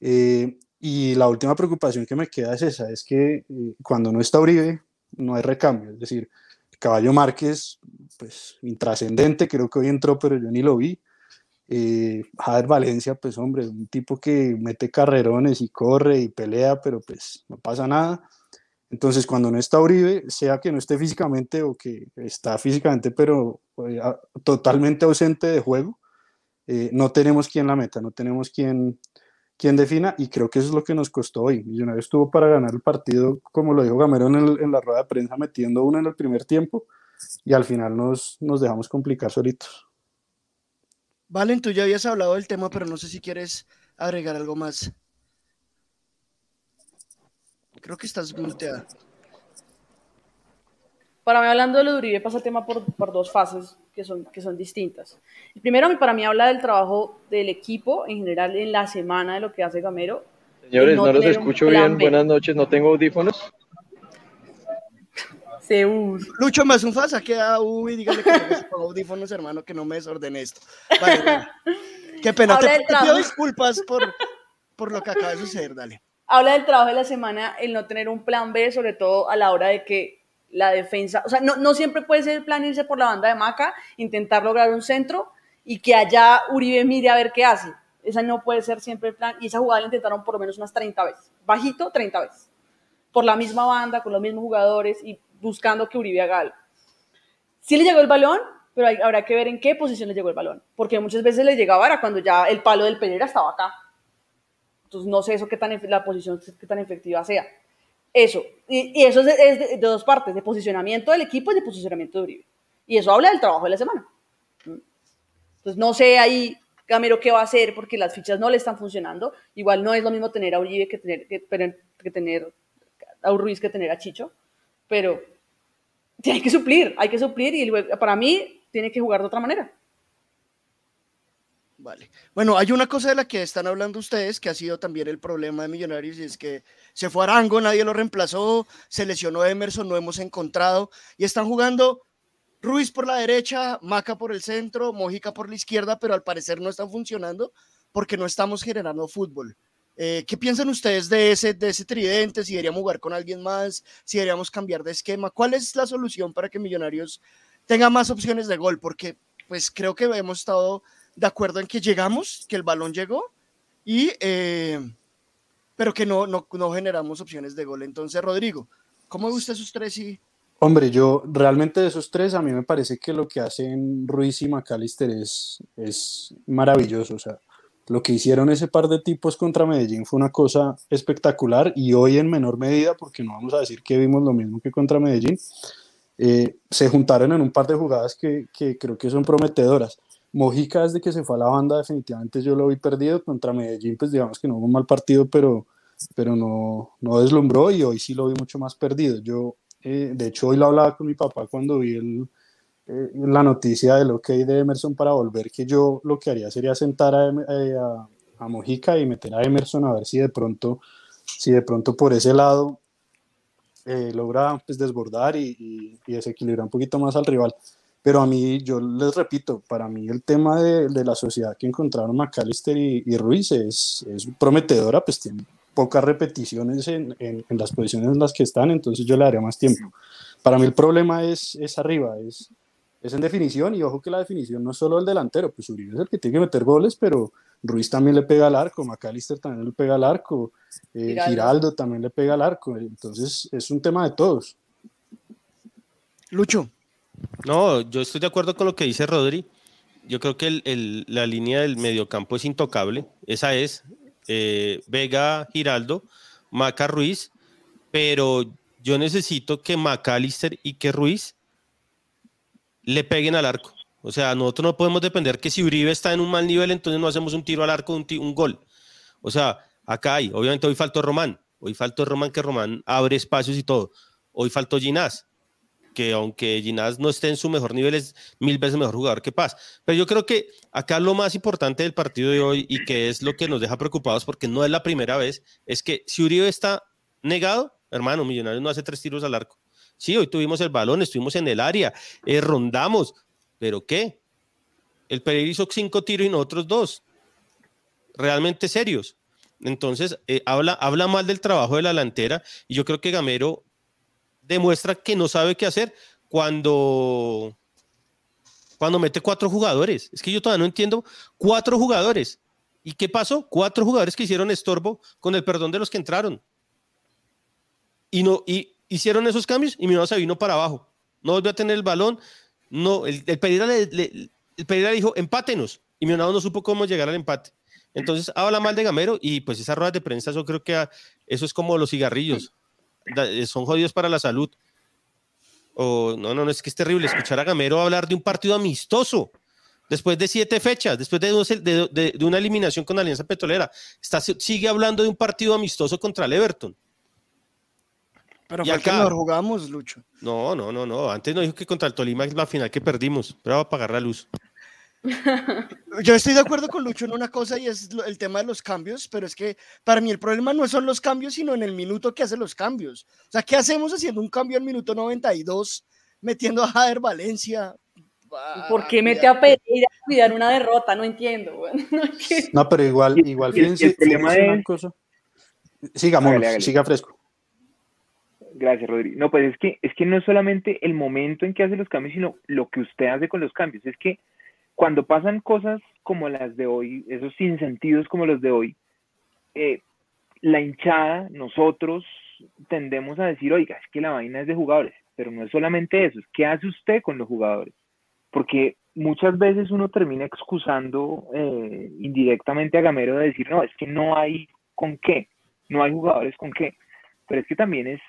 Eh, y la última preocupación que me queda es esa, es que eh, cuando no está Uribe, no hay recambio. Es decir, Caballo Márquez, pues intrascendente, creo que hoy entró, pero yo ni lo vi. Eh, Valencia, pues hombre, un tipo que mete carrerones y corre y pelea, pero pues no pasa nada. Entonces, cuando no está Uribe, sea que no esté físicamente o que está físicamente, pero eh, totalmente ausente de juego, eh, no tenemos quien la meta, no tenemos quien, quien defina, y creo que eso es lo que nos costó hoy. Millonarios estuvo para ganar el partido, como lo dijo Gamero en, la rueda de prensa, metiendo uno en el primer tiempo, y al final nos, nos dejamos complicar solitos. Valen, tú ya habías hablado del tema, pero no sé si quieres agregar algo más. Creo que estás muteada. Para mí, hablando de lo de Uribe, pasa el tema por, por dos fases que son, que son distintas. El primero, para mí, habla del trabajo del equipo en general en la semana de lo que hace Gamero. Señores, no, los escucho bien. Buenas noches, no tengo audífonos. Zeus. Lucho más un fasa que a Uy, dígale que no audífonos, hermano, que no me desorden esto. Vale, Qué pena, te, te pido disculpas por, por lo que acaba de suceder, dale. Habla del trabajo de la semana, el no tener un plan B, sobre todo a la hora de que la defensa, o sea, no, no siempre puede ser el plan irse por la banda de Maca, intentar lograr un centro y que allá Uribe mire a ver qué hace. Esa no puede ser siempre el plan. Y esa jugada la intentaron por lo menos unas 30 veces. Bajito, 30 veces. Por la misma banda, con los mismos jugadores y buscando que Uribe haga algo. Sí le llegó el balón, pero hay, habrá que ver en qué posición le llegó el balón. Porque muchas veces le llegaba ahora cuando ya el palo del Pereira estaba acá. Entonces no sé eso qué tan, la posición qué tan efectiva sea. Eso. Y, eso es, de, dos partes, de posicionamiento del equipo y de posicionamiento de Uribe. Y eso habla del trabajo de la semana. Entonces, no sé ahí Gamero qué va a hacer porque las fichas no le están funcionando. Igual no es lo mismo tener a Uribe que tener, que, tener a Ruiz que tener a Chicho. Pero hay que suplir, hay que suplir y para mí tiene que jugar de otra manera. Vale. Bueno, hay una cosa de la que están hablando ustedes que ha sido también el problema de Millonarios y es que se fue Arango, nadie lo reemplazó, se lesionó Emerson, no hemos encontrado y están jugando Ruiz por la derecha, Maca por el centro, Mojica por la izquierda, pero al parecer no están funcionando porque no estamos generando fútbol. Eh, ¿Qué piensan ustedes de ese, de ese tridente? Si deberíamos jugar con alguien más, si deberíamos cambiar de esquema. ¿Cuál es la solución para que Millonarios tenga más opciones de gol? Porque pues creo que hemos estado de acuerdo en que llegamos, que el balón llegó, y, eh, pero que no, no, generamos opciones de gol. Entonces, Rodrigo, ¿cómo gusta esos tres y Hombre, yo realmente de esos tres, a mí me parece que lo que hacen Ruiz y McAllister es, es maravilloso. O sea, lo que hicieron ese par de tipos contra Medellín fue una cosa espectacular y hoy en menor medida, porque no vamos a decir que vimos lo mismo que contra Medellín, eh, se juntaron en un par de jugadas que, que, creo que son prometedoras. Mojica desde que se fue a la banda definitivamente yo lo vi perdido contra Medellín, pues digamos que no hubo un mal partido, pero, pero no, no deslumbró y hoy sí lo vi mucho más perdido. Yo eh, de hecho, hoy lo hablaba con mi papá cuando vi el, eh, la noticia del OK de Emerson para volver, que yo lo que haría sería sentar a, eh, a, Mojica y meter a Emerson a ver si de pronto, si de pronto por ese lado logra pues, desbordar y, y, desequilibrar un poquito más al rival. Pero a mí, yo les repito, para mí el tema de, de la sociedad que encontraron McAllister y, y Ruiz es, es prometedora, pues tiene pocas repeticiones en, en, las posiciones en las que están, entonces yo le daría más tiempo. Para mí el problema es, es arriba, es, es en definición, y ojo que la definición no es solo el delantero, pues Uribe es el que tiene que meter goles, pero Ruiz también le pega al arco, McAllister también le pega al arco, eh, Giraldo. también le pega al arco, entonces es un tema de todos. Lucho. No, yo estoy de acuerdo con lo que dice Rodri. Yo creo que la línea del mediocampo es intocable. Esa es, eh, Vega, Giraldo, Maca Ruiz, pero yo necesito que McAllister y que Ruiz le peguen al arco. O sea, nosotros no podemos depender que si Uribe está en un mal nivel, entonces no hacemos un tiro al arco, un, un gol. O sea, acá hay, obviamente hoy faltó Román, hoy faltó Román que Román abre espacios y todo. Hoy faltó Ginás, que aunque Ginás no esté en su mejor nivel, es mil veces mejor jugador que Paz. Pero yo creo que acá lo más importante del partido de hoy y que es lo que nos deja preocupados porque no es la primera vez, es que si Uribe está negado, hermano, Millonarios no hace tres tiros al arco. Sí, hoy tuvimos el balón, estuvimos en el área, eh, rondamos, pero ¿qué? El Pereira hizo cinco tiros y nosotros dos. Realmente serios. Entonces, eh, habla, habla mal del trabajo de la delantera y yo creo que Gamero demuestra que no sabe qué hacer cuando, cuando mete cuatro jugadores. Es que yo todavía no entiendo. Cuatro jugadores. ¿Y qué pasó? Cuatro jugadores que hicieron estorbo con el perdón de los que entraron. Y, no, y hicieron esos cambios y Miranda se vino para abajo. No volvió a tener el balón. No, el, el Pereira, le, el Pereira dijo, empátenos. Y Millonarios no supo cómo llegar al empate. Entonces habla mal de Gamero y pues esas ruedas de prensa, yo creo que eso es como los cigarrillos. Eh, son jodidos para la salud. O no, no, no, es que es terrible escuchar a Gamero hablar de un partido amistoso después de siete fechas, después de, de, una eliminación con Alianza Petrolera. Está, sigue hablando de un partido amistoso contra el Everton. Pero fue acá, que jugamos, Lucho. No, no, no, no. Antes no dijo que contra el Tolima es la final que perdimos, pero va a apagar la luz. Yo estoy de acuerdo con Lucho en una cosa y es el tema de los cambios, pero es que para mí el problema no son los cambios, sino en el minuto que hace los cambios. O sea, ¿qué hacemos haciendo un cambio al minuto 92, metiendo a Jader Valencia? ¿Por qué mete a Pereira a cuidar una derrota? No entiendo. No, pero igual, igual, fíjense, el problema es... una cosa. Sigamos, siga fresco. Gracias, Rodrigo. No, pues es que, es que no es solamente el momento en que hace los cambios, sino lo que usted hace con los cambios. Es que cuando pasan cosas como las de hoy, esos sinsentidos como los de hoy, eh, la hinchada, nosotros tendemos a decir, oiga, es que la vaina es de jugadores, pero no es solamente eso, es qué hace usted con los jugadores. Porque muchas veces uno termina excusando eh, indirectamente a Gamero de decir, no, es que no hay con qué, no hay jugadores con qué. Pero es que también es,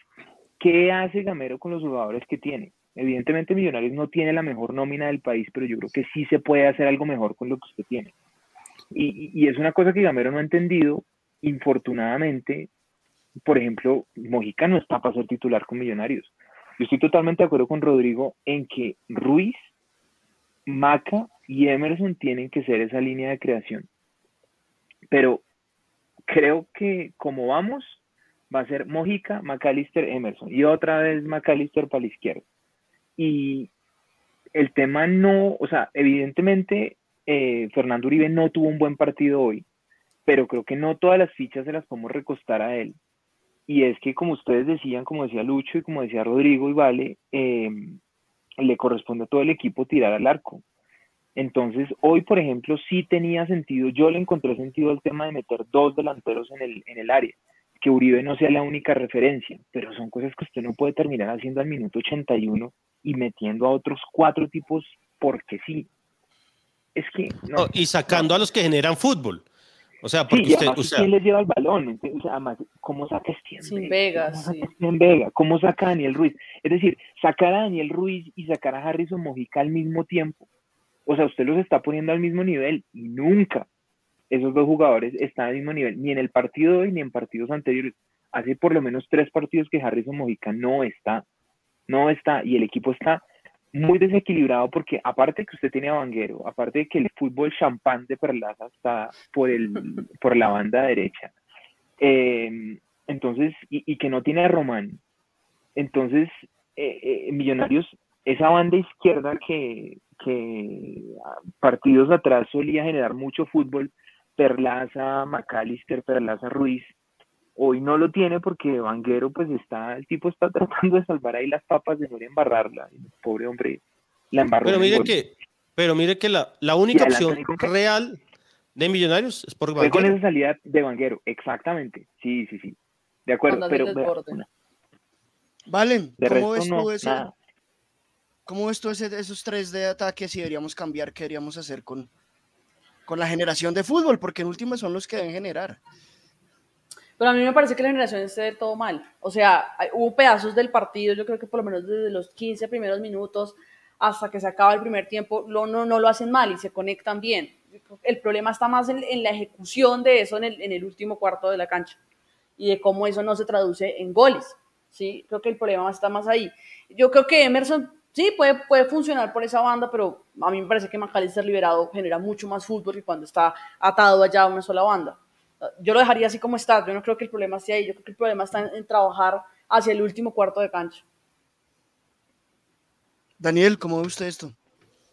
¿qué hace Gamero con los jugadores que tiene? Evidentemente Millonarios no tiene la mejor nómina del país, pero yo creo que sí se puede hacer algo mejor con lo que usted tiene. Y, es una cosa que Gamero no ha entendido, infortunadamente, por ejemplo, Mojica no está para ser titular con Millonarios. Yo estoy totalmente de acuerdo con Rodrigo en que Ruiz, Maca y Emerson tienen que ser esa línea de creación. Pero creo que como vamos, va a ser Mojica, McAllister, Emerson. Y otra vez McAllister para la izquierda. Y el tema no, o sea, evidentemente eh, Fernando Uribe no tuvo un buen partido hoy, pero creo que no todas las fichas se las podemos recostar a él. Y es que como ustedes decían, como decía Lucho y como decía Rodrigo y Vale, em, le corresponde a todo el equipo tirar al arco. Entonces, hoy, por ejemplo, sí tenía sentido, yo le encontré sentido el tema de meter dos delanteros en el, en el área, que Uribe no sea la única referencia, pero son cosas que usted no puede terminar haciendo al minuto 81 y metiendo a otros cuatro tipos porque sí. Es que... No, y sacando a los que generan fútbol. O sea, porque sí, usted, además, o sea, ¿quién les lleva el balón? O sea, además, ¿cómo saca Steven Sin Vega? Vegas, ¿Cómo sí. saca Steven Vega? ¿Cómo saca a Daniel Ruiz? Es decir, sacar a Daniel Ruiz y sacar a Harrison Mojica al mismo tiempo. O sea, usted los está poniendo al mismo nivel y nunca esos dos jugadores están al mismo nivel, ni en el partido de hoy ni en partidos anteriores. Hace por lo menos tres partidos que Harrison Mojica no está, no está, y el equipo está muy desequilibrado porque aparte que usted tiene a Vanguero, aparte de que el fútbol champán de Perlaza está por, el, por la banda derecha, eh, entonces, y, y, que no tiene a Román, entonces, eh, eh, Millonarios, esa banda izquierda que, que partidos atrás solía generar mucho fútbol, Perlaza, McAllister, Perlaza, Ruiz, hoy no lo tiene porque Vanguero pues está, el tipo está tratando de salvar ahí las papas de no embarrarla, el pobre hombre la embarró. Pero mire que, pero mire que la, la única opción real de Millonarios es por Fue con Vanguero. esa salida de Vanguero, exactamente, sí, sí, sí, de acuerdo, pero Valen, de ¿cómo ves tú no, eso? nada. ¿Cómo ves tú ese- esos tres de ataque si deberíamos cambiar? ¿Qué deberíamos hacer con, con la generación de fútbol? Porque en últimas son los que deben generar. Pero a mí me parece que la generación esté de todo mal. O sea, hay- hubo pedazos del partido, yo creo que por lo menos desde los 15 primeros minutos hasta que se acaba el primer tiempo, lo, no, no lo hacen mal y se conectan bien. El problema está más en, en la ejecución de eso en el, en el último cuarto de la cancha y de cómo eso no se traduce en goles. ¿sí? Creo que el problema está más ahí. Yo creo que Emerson sí puede, puede funcionar por esa banda, pero a mí me parece que McAllister liberado genera mucho más fútbol que cuando está atado allá a una sola banda. Yo lo dejaría así como está. Yo no creo que el problema esté ahí. Yo creo que el problema está en, en trabajar hacia el último cuarto de cancha. Daniel, ¿cómo ve usted esto?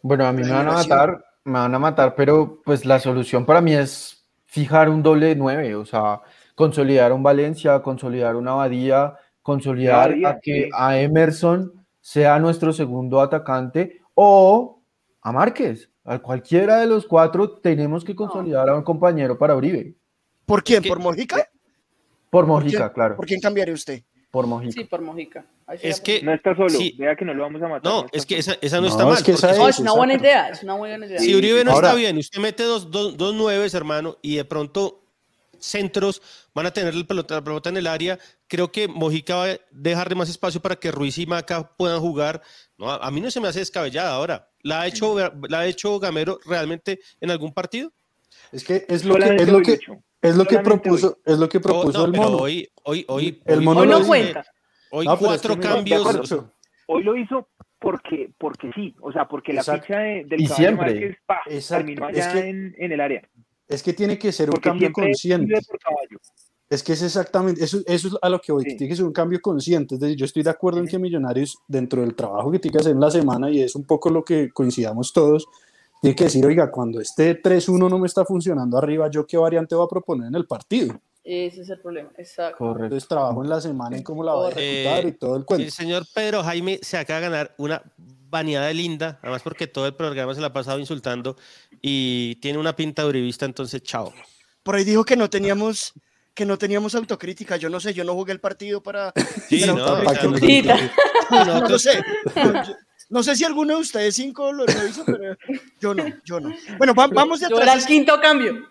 Bueno, a mí me van a matar, me van a matar, pero pues la solución para mí es fijar un doble de nueve, o sea, consolidar un Valencia, consolidar una Abadía, consolidar Abadía, a que sí. a Emerson sea nuestro segundo atacante o a Márquez. A cualquiera de los cuatro tenemos que consolidar a un compañero para Uribe. ¿Por quién? que- ¿Por Mojica? Por ¿Por Mojica, claro. ¿Por quién cambiaría usted? Por Mojica. Sí, por Mojica. Es que, No está solo, Sí. vea que no lo vamos a matar. no, es que esa, esa no, No, está es mal. que esa No, es- es una buena idea. Es una buena idea. Si Uribe no Ahora- está bien, usted mete dos, dos, dos nueves, hermano, y de pronto centros van a tener el pelota, la pelota en el área. Creo que Mojica va a dejarle más espacio para que Ruiz y Maca puedan jugar. No, a, a mí no se me hace descabellada ahora. ¿La ha hecho, la ha hecho Gamero realmente en algún Es que es lo que, es lo que. Es lo que propuso, es lo que Oh, propuso no, el mono. Hoy, hoy, hoy, El hoy- mono Hoy lo no cuenta. Hoy No, es cuatro que cambios. Hoy lo hizo porque, porque sí, o sea, porque la ficha de- del Y caballo siempre. Márquez pa, terminó Es allá que- en, en el área. Es que tiene que ser un cambio consciente. Es que es exactamente, eso, eso es a lo que voy, que Sí. tiene que ser un cambio consciente. Es decir, yo estoy de acuerdo en que Millonarios, dentro del trabajo que tiene que hacer en la semana, y es un poco lo que coincidamos todos, tiene que decir, oiga, cuando este 3-1 no me está funcionando arriba, ¿yo qué variante voy a proponer en el partido? Ese es el problema. Exacto. Correcto. Entonces trabajo en la semana en cómo la voy a ejecutar y todo el cuento. El señor Pedro Jaime se acaba de ganar una baneada linda, además porque todo el programa se la ha pasado insultando y tiene una pinta de uribista, entonces chao. Por ahí dijo que no teníamos que no teníamos autocrítica. Yo no sé, yo no jugué el partido para. Sí, para no. No, sé. No, yo- no sé si alguno de ustedes cinco lo, lo hizo, pero yo no, yo no. Bueno, va- vamos de Yo era el atrás, quinto cambio.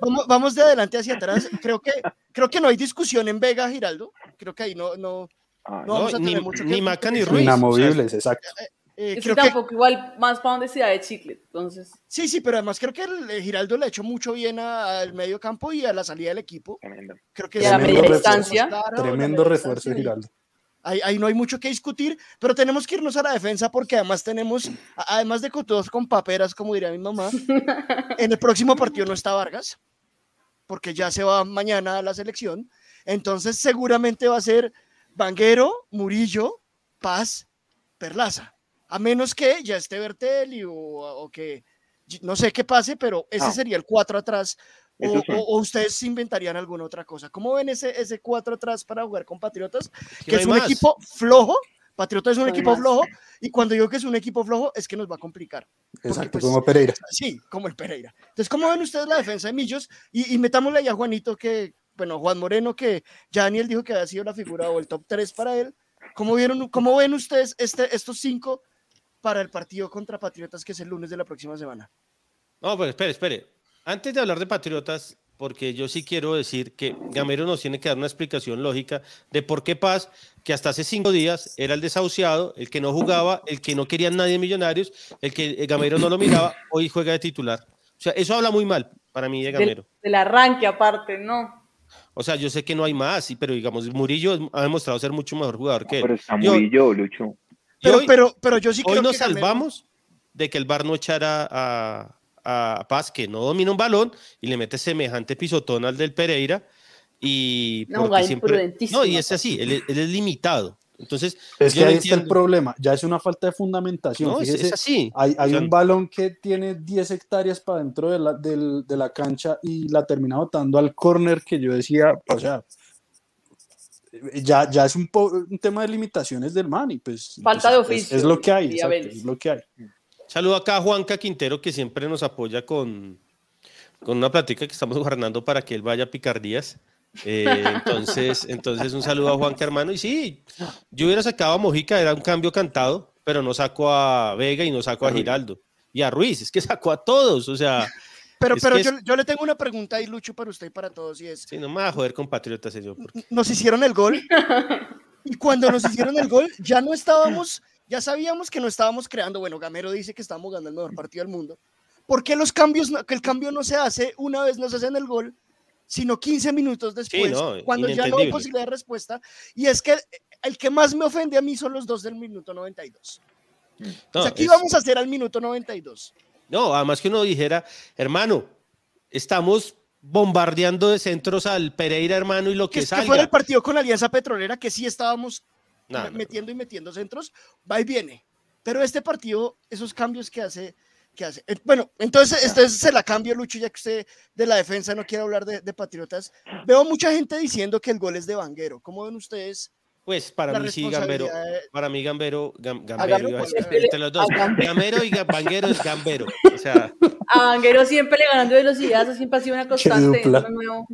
vamos, vamos de adelante hacia atrás. Creo que, creo que no hay discusión en Vega, Giraldo. Creo que ahí no, no, Ah, no vamos a ni, tener mucho que ni Maca ni. Ruiz. Inamovibles, exacto. Eh, Es que creo que, tampoco igual más para donde sea de chicle. Entonces, sí, sí, pero además creo que el, eh, Giraldo le ha hecho mucho bien a- al medio campo y a la salida del equipo. tremendo. Creo que Y a la es media distancia. Tremendo refuerzo, Giraldo. Ahí, ahí no hay mucho que discutir, pero tenemos que irnos a la defensa porque además tenemos, además de todos con paperas, como diría mi mamá, en el próximo partido no está Vargas, porque ya se va mañana a la selección. Entonces seguramente va a ser Vanguero, Murillo, Paz, Perlaza. A menos que ya esté Bertelli o, o que no sé qué pase, pero ese No. sería el 4 atrás o, ustedes inventarían alguna otra cosa. ¿Cómo ven ese, ese cuatro atrás para jugar con Patriotas? Que es un equipo flojo. Patriotas es un equipo flojo y cuando digo que es un equipo flojo es que nos va a complicar. Exacto, pues, como Pereira. Sí, como el Pereira. Entonces, ¿cómo ven ustedes la defensa de Millos? Y, y metámosle ahí a Juanito, que, bueno, Juan Moreno, que ya Daniel dijo que había sido la figura o el top 3 para él. ¿Cómo, vieron, cómo ven ustedes este, estos cinco para el partido contra Patriotas que es el lunes de la próxima semana? No, pues espere, espere. Antes de hablar de Patriotas, porque yo sí quiero decir que Gamero nos tiene que dar una explicación lógica de por qué Paz, que hasta hace cinco días era el desahuciado, el que no jugaba, el que no quería nadie Millonarios, el que Gamero no lo miraba, hoy juega de titular. O sea, eso habla muy mal para mí de Gamero. Del, del arranque aparte, ¿no? O sea, yo sé que no hay más, pero digamos, Murillo ha demostrado ser mucho mejor jugador que él. Pero está Murillo, Lucho. Pero, pero, pero yo sí creo hoy nos salvamos de que el Bar no echara a, a Paz, que no domina un balón, y le mete semejante pisotón al del Pereira. Y no, siempre, no, y es así, él, es limitado. Entonces, es que ahí está el problema, ya es una falta de fundamentación. No, es, así. Hay, hay un balón que tiene 10 hectáreas para dentro de la, de la cancha y la termina botando al córner que yo decía, o sea, ya, ya es un, un, tema de limitaciones del man y pues... Falta de oficio. Es, lo que hay, es lo que hay. Saludo acá a Juanca Quintero que siempre nos apoya con, con una plática que estamos guardando para que él vaya a picardías. Eh, entonces, entonces, un saludo a Juanca, hermano. Y sí, yo hubiera sacado a Mojica, era un cambio cantado, pero no saco a Vega y no saco a Giraldo. Y a Ruiz, es que sacó a todos, o sea. Pero, pero yo, yo, le tengo una pregunta ahí, Lucho, para usted y para todos, y es... Sí, no me va a joder compatriotas, señor. Porque... Nos hicieron el gol, y cuando nos hicieron el gol, ya no estábamos, ya sabíamos que no estábamos creando, bueno, Gamero dice que estamos ganando el mejor partido del mundo. ¿Por qué los cambios, que el cambio no se hace una vez nos hacen el gol sino 15 minutos después, cuando ya no hay posibilidad de respuesta. Y es que el que más me ofende a mí son los dos del minuto 92. No, aquí vamos a hacer al minuto 92. No, además que uno dijera, hermano, estamos bombardeando de centros al Pereira, hermano, y lo que, es salga. Que fuera el partido con Alianza Petrolera, que sí estábamos metiendo y metiendo centros, va y viene. Pero este partido, esos cambios que hace ¿Qué hace? Eh, bueno, entonces, entonces se la cambio, Lucho, ya que usted de la defensa no quiere hablar de, Patriotas. Veo mucha gente diciendo que el gol es de Vanguero. ¿Cómo ven ustedes? Pues para mí sí, Gambero. Para mí, Gambero, Gambero, los dos. Gambero y Vanguero es Gambero. O sea. A Vanguero siempre le ganando velocidad, eso siempre ha sido una constante. Qué dupla.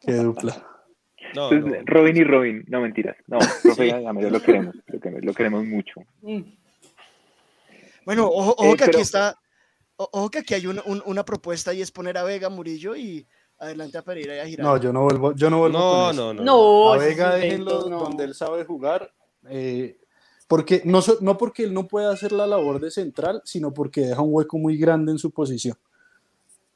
Qué dupla. No, Robin y Robin, no mentiras. No, profe Gambero lo queremos, lo queremos, mucho. Mm. Bueno, ojo, eh, que aquí está, ojo que aquí hay una, una, propuesta y es poner a Vega, Murillo y adelante a Pereira y a Giraldo. No, yo no vuelvo, yo no vuelvo no, con no, no, no, A Vega déjenlo donde él sabe jugar, eh, porque no, no porque él no pueda hacer la labor de central, sino porque deja un hueco muy grande en su posición.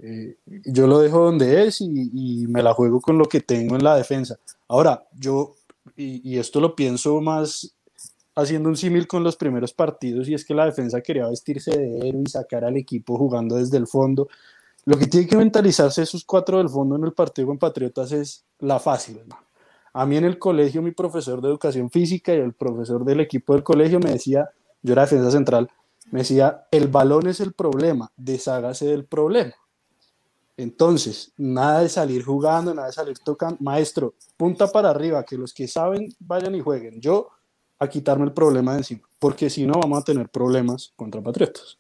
Eh, yo lo dejo donde es y, me la juego con lo que tengo en la defensa. Ahora, yo, y, y esto lo pienso más haciendo un símil con los primeros partidos y es que la defensa quería vestirse de héroe y sacar al equipo jugando desde el fondo. Lo que tiene que mentalizarse esos cuatro del fondo en el partido con Patriotas es la fácil. A mí en el colegio mi profesor de educación física y el profesor del equipo del colegio me decía, yo era defensa central, me decía, el balón es el problema, deshágase del problema. Entonces, nada de salir jugando, nada de salir tocando. Maestro, punta para arriba, que los que saben vayan y jueguen. Yo a quitarme el problema de encima, porque si no vamos a tener problemas contra Patriotas.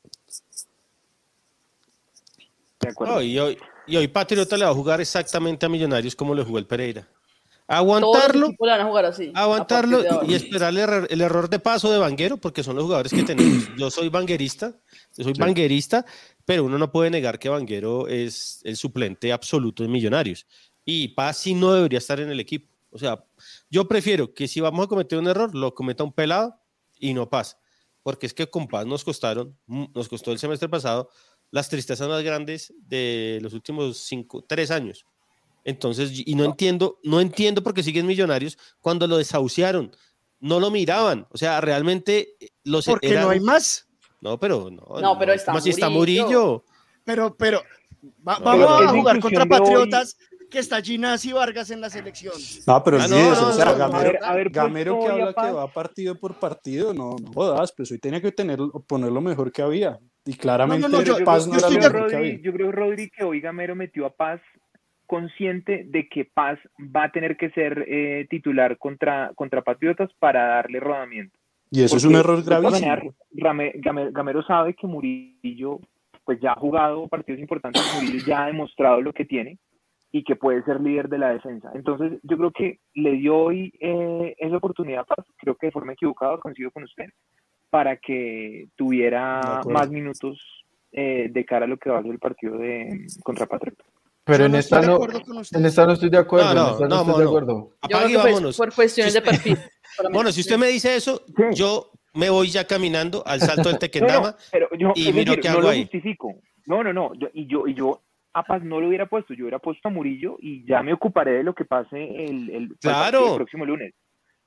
y, hoy, y hoy Patriota le va a jugar exactamente a Millonarios como le jugó el Pereira. Aguantarlo, aguantarlo y esperar el error, de paso de Vanguero, porque son los jugadores que tenemos. Yo soy vanguerista, yo soy vanguerista, pero uno no puede negar que Vanguero es el suplente absoluto de Millonarios. Y Paz sí no debería estar en el equipo. O sea, yo prefiero que si vamos a cometer un error, lo cometa un pelado y no pasa. Porque es que con Paz nos costaron, mm, nos costó el semestre pasado las tristezas más grandes de los últimos cinco, tres años. Entonces, y no, entiendo, no entiendo por qué siguen millonarios cuando lo desahuciaron. No lo miraban. O sea, realmente eh, los Porque no hay más. No, pero no. No, pero está, Murillo. está Murillo. Pero, pero, vamos a jugar contra Patriotas que está Ginás y Vargas en la selección. No, pero sí, o sea, Gamero, que habla que va partido por partido, no, no jodas, pues hoy tenía que tener, poner lo mejor que había. Y claramente No, no, no, yo- Paz yo no era lo mejor que Rodri, había. yo creo, Rodri, que hoy Gamero metió a Paz consciente de que Paz va a tener que ser eh, titular contra, contra Patriotas para darle rodamiento. Y eso es un error gravísimo. maneras, Rame- Game- Gamero sabe que Murillo pues ya ha jugado partidos importantes, Murillo ya ha demostrado lo que tiene y que puede ser líder de la defensa. Entonces yo creo que le dio hoy eh, esa oportunidad, a Paz, creo que de forma equivocada, coincido con usted, para que tuviera más minutos eh, de cara a lo que va a ser el partido de contra Patriotas. Pero Yo en no esta no, acuerdo con usted. en esta no estoy de acuerdo. No, en no, esta no, no, estoy de mono. acuerdo. Yo Apague creo y que fue vámonos. por cuestiones de perfil. Bueno, si usted me dice eso, Sí. yo me voy ya caminando al salto del No, no, Tequendama. pero yo y miro decir, qué no hago lo ahí. justifico. No, no, no. yo- y yo y yo a Paz no lo hubiera puesto. Yo hubiera puesto a Murillo y ya me ocuparé de lo que pase el, Claro. el próximo lunes.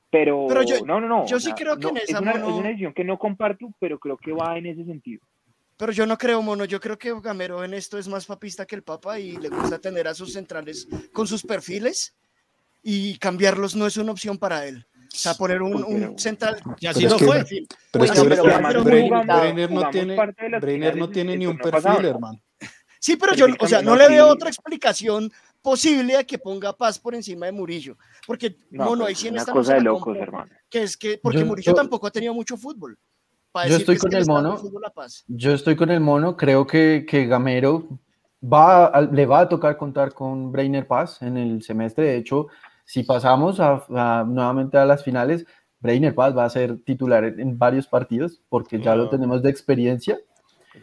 Pero, Pero yo- no, no, no. yo o sí sea, creo que en no, esa es, una, mono- es una decisión que no comparto, pero creo que va en ese sentido. Pero yo no creo, mono. Yo creo que Gamero en esto es más papista que el Papa y le gusta tener a sus centrales con sus perfiles y cambiarlos no es una opción para él. O sea, poner un, un central. Y Pero así es no que- fue. Pero es Bueno, que Breiner no jugamos tiene, Breiner no tiene ni un perfil, hermano. Sí, pero yo, o sea, no le veo otra explicación posible a que ponga Paz por encima de Murillo. Porque, No, mono, pero ahí sí en una esta cosa de locos, compro, hermano. Que es que, porque Yo- Murillo yo- tampoco ha tenido mucho fútbol. Yo estoy es con el mono. fútbol. Yo estoy con el mono, creo que, que Gamero va a- le va a tocar contar con Breiner Paz en el semestre. De hecho, si pasamos a, a- nuevamente a las finales, Breiner Paz va a ser titular en, en varios partidos porque ya lo tenemos de experiencia.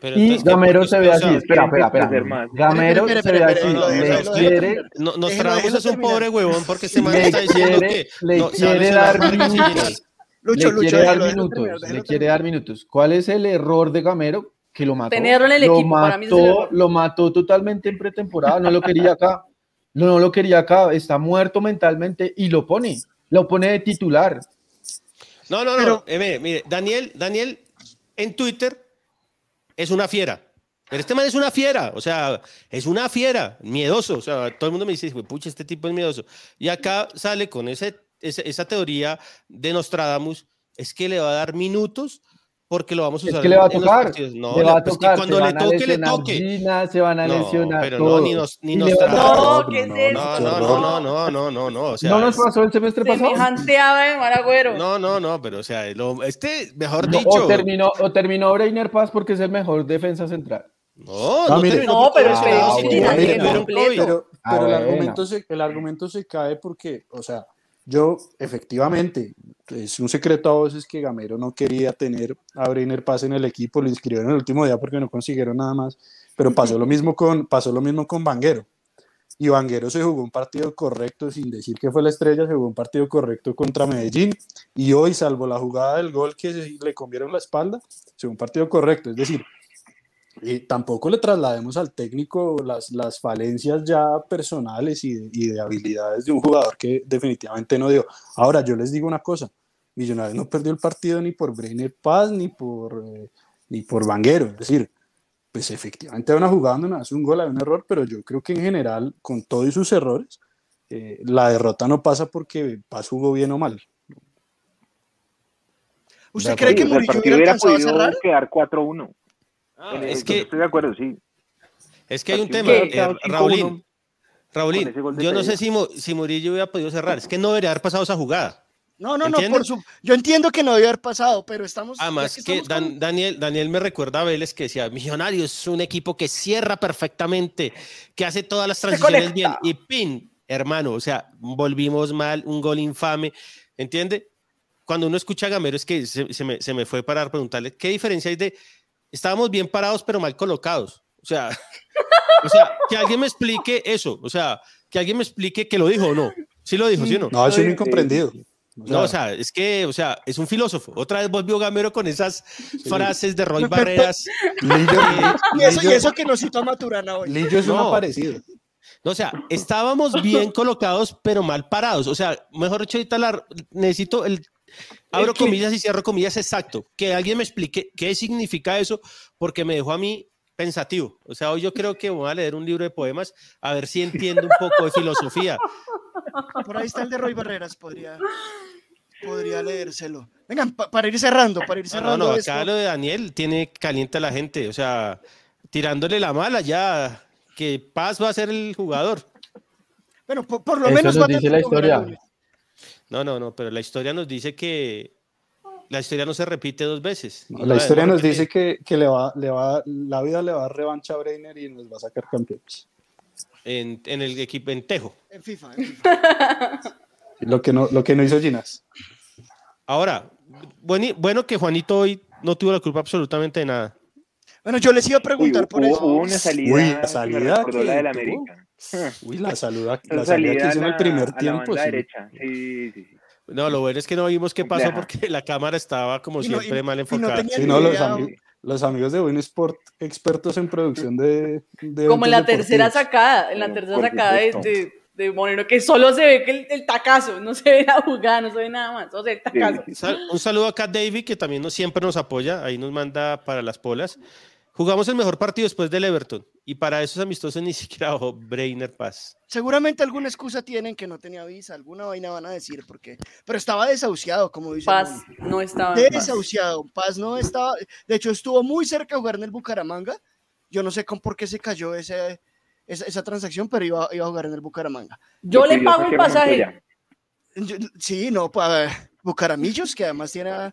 Pero Y entonces, ¿qué Gamero se ve así. Espera, espera, espera. Gamero se ve así. no, Le quiere, No- nos déjelo es un pobre huevón porque este man le está diciendo quiere, que le a quiere dar minutos. Lucho, le Lucho, quiere dar minutos, terminar, le quiere dar minutos. ¿Cuál es el error de Gamero? Que lo mató. Tenerlo en el lo equipo, para mí ese es el mató, error. lo mató totalmente en pretemporada, no lo quería acá. No, no lo quería acá, está muerto mentalmente y lo pone, lo pone de titular. No, no, no. Pero- eh, mire, mire, Daniel, Daniel en Twitter es una fiera. Pero este man es una fiera, o sea, es una fiera, miedoso. O sea, todo el mundo me dice, "Jue pucha, este tipo es miedoso. Y acá sale con ese, ese- esa teoría de Nostradamus, es que le va a dar minutos porque lo vamos a Es usar que le va a tocar. No, le va a pues tocar, cuando se le toque, le toque. Gina, se van a No, lesionar pero no, todo. ni nos- ni nos. No, ¿qué es no, eso? No, no, no, no, no, no, no, no. O sea, ¿No nos pasó el semestre pasado? Semejante de Maragüero. no, no, no, pero o sea, lo- este, mejor No, dicho. o, terminó, o terminó Breiner Paz porque es el mejor defensa central. No, No, no, mire. No, pero no, no, no, no, no, no, Ah, el argumento se cae porque, o sea, yo efectivamente, es un secreto a voces que Gamero no quería tener a Breiner Paz en el equipo, lo inscribieron el último día porque no consiguieron nada más, pero pasó lo mismo con, pasó lo mismo con Vanguero. Y Vanguero se jugó un partido correcto, sin decir que fue la estrella, se jugó un partido correcto contra Medellín. Y hoy, salvo la jugada del gol que se- le comieron la espalda, se jugó un partido correcto. Es decir, y tampoco le traslademos al técnico las, las falencias ya personales y de, y de habilidades de un jugador que definitivamente no dio. Ahora, yo les digo una cosa, Millonarios no perdió el partido ni por Breiner Paz ni por, eh, ni por Vanguero. Es decir, pues efectivamente una jugada donde no hace un gol, hay un error, pero yo creo que en general, con todos y sus errores, eh, la derrota no pasa porque Paz jugó bien o mal. ¿Usted cree que Murillo partido hubiera podido cerrar? quedar 4-1. Ah, En es que, Estoy de acuerdo, sí. es que hay un tema, eh, 5-1 Raulín, Raulín, yo no sé si, si Murillo hubiera podido cerrar, es que no debería haber pasado esa jugada. No, no, no, ¿Entiende? por su... yo entiendo que no debió haber pasado, pero estamos... Además que estamos Dan- con- Daniel, Daniel me recuerda a Vélez que decía, Millonarios es un equipo que cierra perfectamente, que hace todas las transiciones bien, y pin, hermano, o sea, volvimos mal, un gol infame, ¿entiende? Cuando uno escucha a Gamero es que se, se me, se me fue para preguntarle, ¿qué diferencia hay de, estábamos bien parados pero mal colocados? O sea, o sea, que alguien me explique eso, o sea, que alguien me explique que lo dijo o no. Sí lo dijo, ¿sí o no? No, es un Sí, incomprendido. No, o sea, es que, o sea, es un filósofo. Otra vez volvió Gamero con esas frases de Roy Barreras. Lillo, Y eso, y eso que nos citó a Maturana hoy. Lillo es un No. aparecido. No, o sea, estábamos bien colocados, pero mal parados. O sea, mejor dicho, ahorita la- necesito el. Abro que- comillas y cierro comillas exacto. Que alguien me explique qué significa eso, porque me dejó a mí pensativo. O sea, hoy yo creo que voy a leer un libro de poemas a ver si entiendo un poco de filosofía. Por ahí está el de Roy Barreras, podría... podría leérselo. Vengan, para ir cerrando, para ir cerrando. No, no, acá lo de Daniel tiene caliente a la gente, o sea, tirándole la mala ya, que Paz va a ser el jugador. Bueno, por, lo menos nos dice la historia. No, no, no, pero la historia nos dice que la historia no se repite dos veces. la historia nos dice que, le va, le va, la vida le va a dar revancha a Breiner y nos va a sacar campeones. En, en el equipo en Tejo. En FIFA. En FIFA. lo, que no, lo que no hizo Ginas. Ahora, bueno, bueno que Juanito hoy no tuvo la culpa absolutamente de nada. Bueno, yo les iba a preguntar por eso. Hubo una salida, Uy, la salida que la del América. Uy, la, saluda, la, salida, que hizo en el primer tiempo. Sí. Derecha. Sí, sí, sí. No, lo bueno es que no vimos qué pasó porque la cámara estaba como siempre mal enfocada. sí, no, los, los, amigos de Win Sport, expertos en producción de. de como en la tercera sacada, en la tercera sacada de, de, Moreno, que solo se ve que el, tacazo, no se ve la jugada, no se ve nada más, o sea, el tacazo. Un saludo acá a David, que también nos, siempre nos apoya, ahí nos manda para las polas. Jugamos el mejor partido después del Everton y para esos amistosos ni siquiera bajó Brainer Paz. Seguramente alguna excusa tienen que no tenía visa, alguna vaina van a decir porque, pero estaba desahuciado, como dice. Paz no estaba. Desahuciado, Paz. no estaba, de hecho estuvo muy cerca de jugar en el Bucaramanga. Yo no sé con por qué se cayó ese, esa, transacción, pero iba, iba, a jugar en el Bucaramanga. Yo le pago un pasaje. sí, no, para Bucaramillos, que además tiene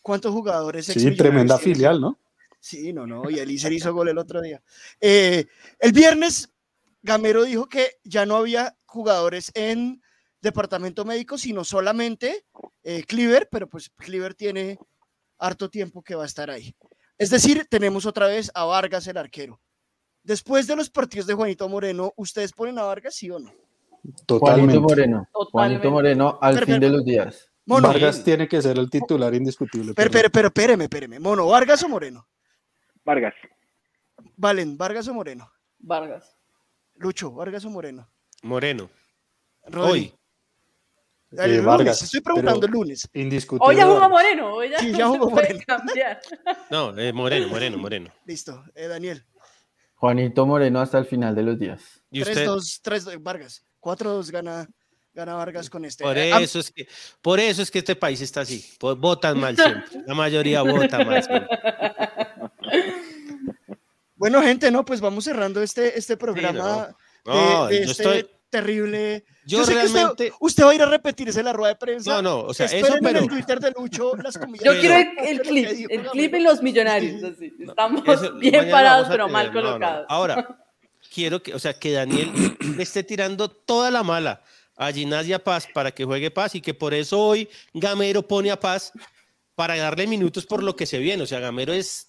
cuántos jugadores. Sí, tremenda filial, ¿no? Sí, no, no, y Elícer hizo gol el otro día. Eh, el viernes, Gamero dijo que ya no había jugadores en departamento médico, sino solamente eh, Cleaver, pero pues Cleaver tiene harto tiempo que va a estar ahí. Es decir, tenemos otra vez a Vargas, el arquero. Después de los partidos de Juanito Moreno, ¿ustedes ponen a Vargas, sí o no? Totalmente. Juanito Moreno, Juanito Moreno al fin de los días. Vargas tiene que ser el titular indiscutible. Pero, pero, pero, espéreme, espéreme. Mono, ¿Vargas o Moreno? Vargas. Valen, ¿Vargas o Moreno? Vargas. Lucho, ¿Vargas o Moreno? Moreno. Hoy. El eh, Vargas, estoy preguntando el lunes. Indiscutible. Hoy ya jugó Moreno. Hoy ya sí, ya jugó Moreno. No, eh, Moreno, Moreno, Moreno. Listo. Eh, Daniel. Juanito Moreno hasta el final de los días. 3-2, 3 Vargas. 4-2 gana, gana Vargas con este. Por eso, es que, por eso es que este país está así. Votan mal siempre. La mayoría vota mal siempre. Bueno, gente, no, pues vamos cerrando este, este programa de, este terrible. Yo, sé realmente... que usted, va a ir a repetirse la rueda de prensa. No, no, o sea, eso pero... en el Twitter de Lucho las Yo quiero el, clip, el clip en los millonarios, así. Estamos bien parados, pero mal colocados. Ahora, quiero que, o sea, que Daniel esté tirando toda la mala a Ginás y a Paz para que juegue Paz y que por eso hoy Gamero pone a Paz para darle minutos por lo que se viene. O sea, Gamero es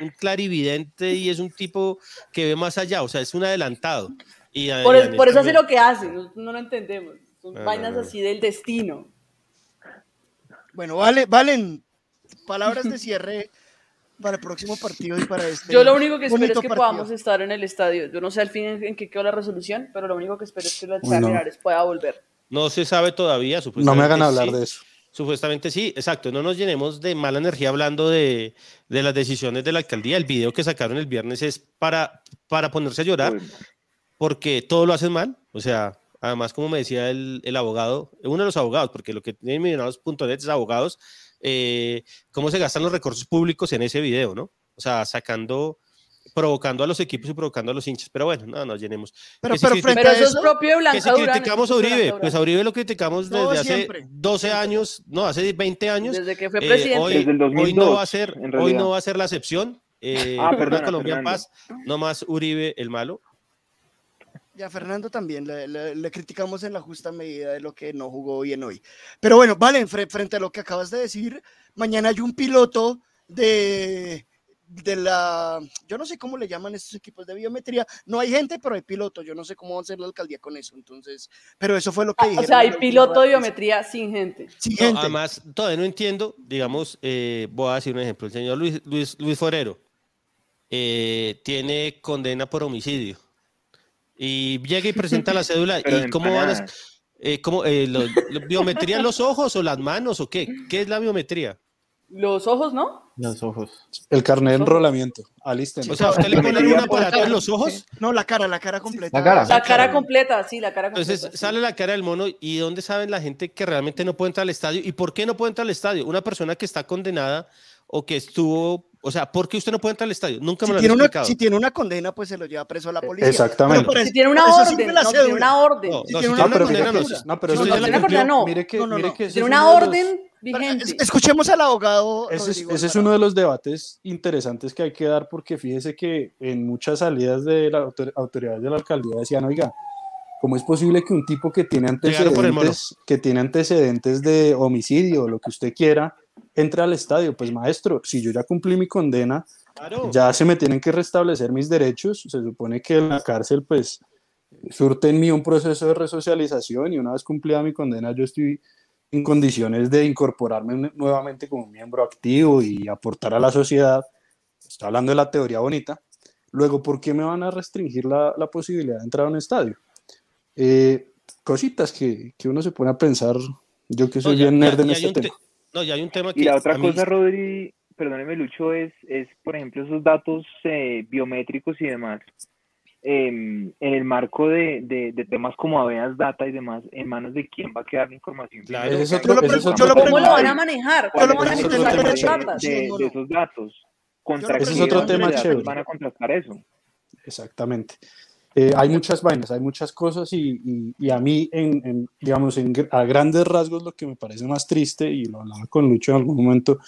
un clarividente y es un tipo que ve más allá, o sea, es un adelantado. Y, por, eso hace lo que hace, no, lo entendemos. Son vainas así del destino. Bueno, vale, valen palabras de cierre para el próximo partido y para este. Yo lo único que espero es que podamos estar en el estadio. Yo no sé al fin en, qué quedó la resolución, pero lo único que espero es que los examinadores pueda volver. No se sabe todavía. No me hagan hablar de eso. Supuestamente sí, exacto. No nos llenemos de mala energía hablando de, de, las decisiones de la alcaldía. El video que sacaron el viernes es para, para ponerse a llorar porque todo lo hacen mal. O sea, además, como me decía el, el abogado, uno de los abogados, porque lo que tiene millonarios.net es abogados, eh, cómo se gastan los recursos públicos en ese video, ¿no? O sea, sacando provocando a los equipos y provocando a los hinchas. Pero bueno, no nos llenemos. Pero, pero, frente a eso, es propio de Blanca que si criticamos a Uribe, pues a Uribe lo criticamos desde hace 12 años, no, hace 20 años. Desde que fue presidente. Eh, hoy, desde el 2002, hoy, no va a ser, hoy no va a ser la excepción. Eh, ah, perdón, Colombia Paz, no más Uribe el malo. Y a Fernando también le, le, criticamos en la justa medida de lo que no jugó bien hoy. Pero bueno, vale, frente a lo que acabas de decir, mañana hay un piloto de de la, yo no sé cómo le llaman estos equipos de biometría, no hay gente, pero hay piloto, yo no sé cómo va a ser la alcaldía con eso, entonces, pero eso fue lo que ah, O sea, hay piloto de biometría sin gente. Sin gente. Además, todavía no entiendo, digamos, eh, voy a decir un ejemplo, el señor Luis, Luis, Luis Forero eh, tiene condena por homicidio y llega y presenta la cédula y cómo van a... Eh, ¿cómo, eh, lo, ¿Biometría en los ojos o las manos o qué? ¿Qué es la biometría? Los ojos, ¿no? Los ojos. El carnet de enrolamiento. Alisten. O sea, ¿usted le pone un aparato en los ojos? No, la cara, la cara completa. La cara. La cara completa, sí, la cara completa. Entonces sí. sale la cara del mono y ¿dónde saben la gente que realmente no puede entrar al estadio? ¿Y por qué no puede entrar al estadio? Una persona que está condenada o que estuvo, o sea, ¿por qué usted no puede entrar al estadio? Nunca me Si lo han tiene, una, explicado. si tiene una condena, pues se lo lleva preso a la policía. Exactamente. Pero por Si tiene una orden, no, tiene una orden. No, Si no, tiene una tiene condena, no. no, pero Si la Una condena no. Mire que, No, no, mire no. que Tiene una orden vigente. Es- Escuchemos al abogado. Ese, es, ese es uno de los debates interesantes que hay que dar porque fíjese que en muchas salidas de las autor- autoridades de la alcaldía decían, oiga, ¿cómo es posible que un tipo que tiene antecedentes, que tiene antecedentes de homicidio o lo que usted quiera, entre al estadio? Pues maestro, si yo ya cumplí mi condena, Claro. ya se me tienen que restablecer mis derechos, se supone que en la cárcel pues surte en mí un proceso de resocialización y una vez cumplida mi condena yo estoy en condiciones de incorporarme nu- nuevamente como miembro activo y aportar a la sociedad. Estoy hablando de la teoría bonita. Luego, ¿por qué me van a restringir la, la posibilidad de entrar a un estadio? Eh, cositas que, que uno se pone a pensar, yo que soy No, ya- bien ya- nerd en ya este tema. No, ya hay un tema que Y la otra a mí- cosa, Rodri, perdóneme, Lucho, es, es por ejemplo, esos datos eh, biométricos y demás. em, en el marco de, de, de temas como Aveas Data y demás, ¿en manos de quién va a quedar la información? Claro. Es otro- otro información, ¿Cómo lo van a manejar? Yo ¿Cómo lo van a tema los datos? de, de esos datos. ¿Contra Ese es otro tema chévere. van a contrastar eso? Exactamente. Eh, hay muchas vainas, hay muchas cosas y, y- y a mí, en, en, digamos, en, a grandes rasgos, lo que me parece más triste, y lo hablaba con Lucho en algún momento,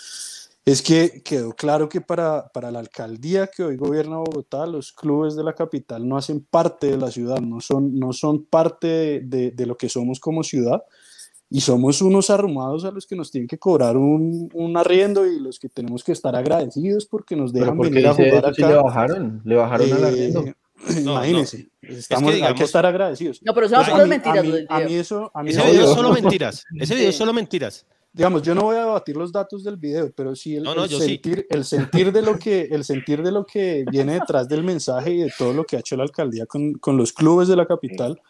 es que quedó claro que para, para la alcaldía que hoy gobierna Bogotá, los clubes de la capital no hacen parte de la ciudad, no son, no son parte de, de- de lo que somos como ciudad. Y somos unos arrumados a los que nos tienen que cobrar un, un arriendo y los que tenemos que estar agradecidos porque nos Pero dejan ¿por qué venir a jugar eso si acá. le bajaron? Le bajaron al Eh, arriendo. no. imagínense, estamos, hay que digamos- estar agradecidos. No, pero eso son Pues puras mí- mentiras. a mí- a eso, a mí Ese eso- video es solo mentiras. Ese video es solo mentiras. digamos, yo no voy a debatir los datos del video, pero sí el, No, no, el yo sí. sentir, el sentir de lo que, el sentir de lo que viene detrás del mensaje y de todo lo que ha hecho la alcaldía con, con los clubes de la capital.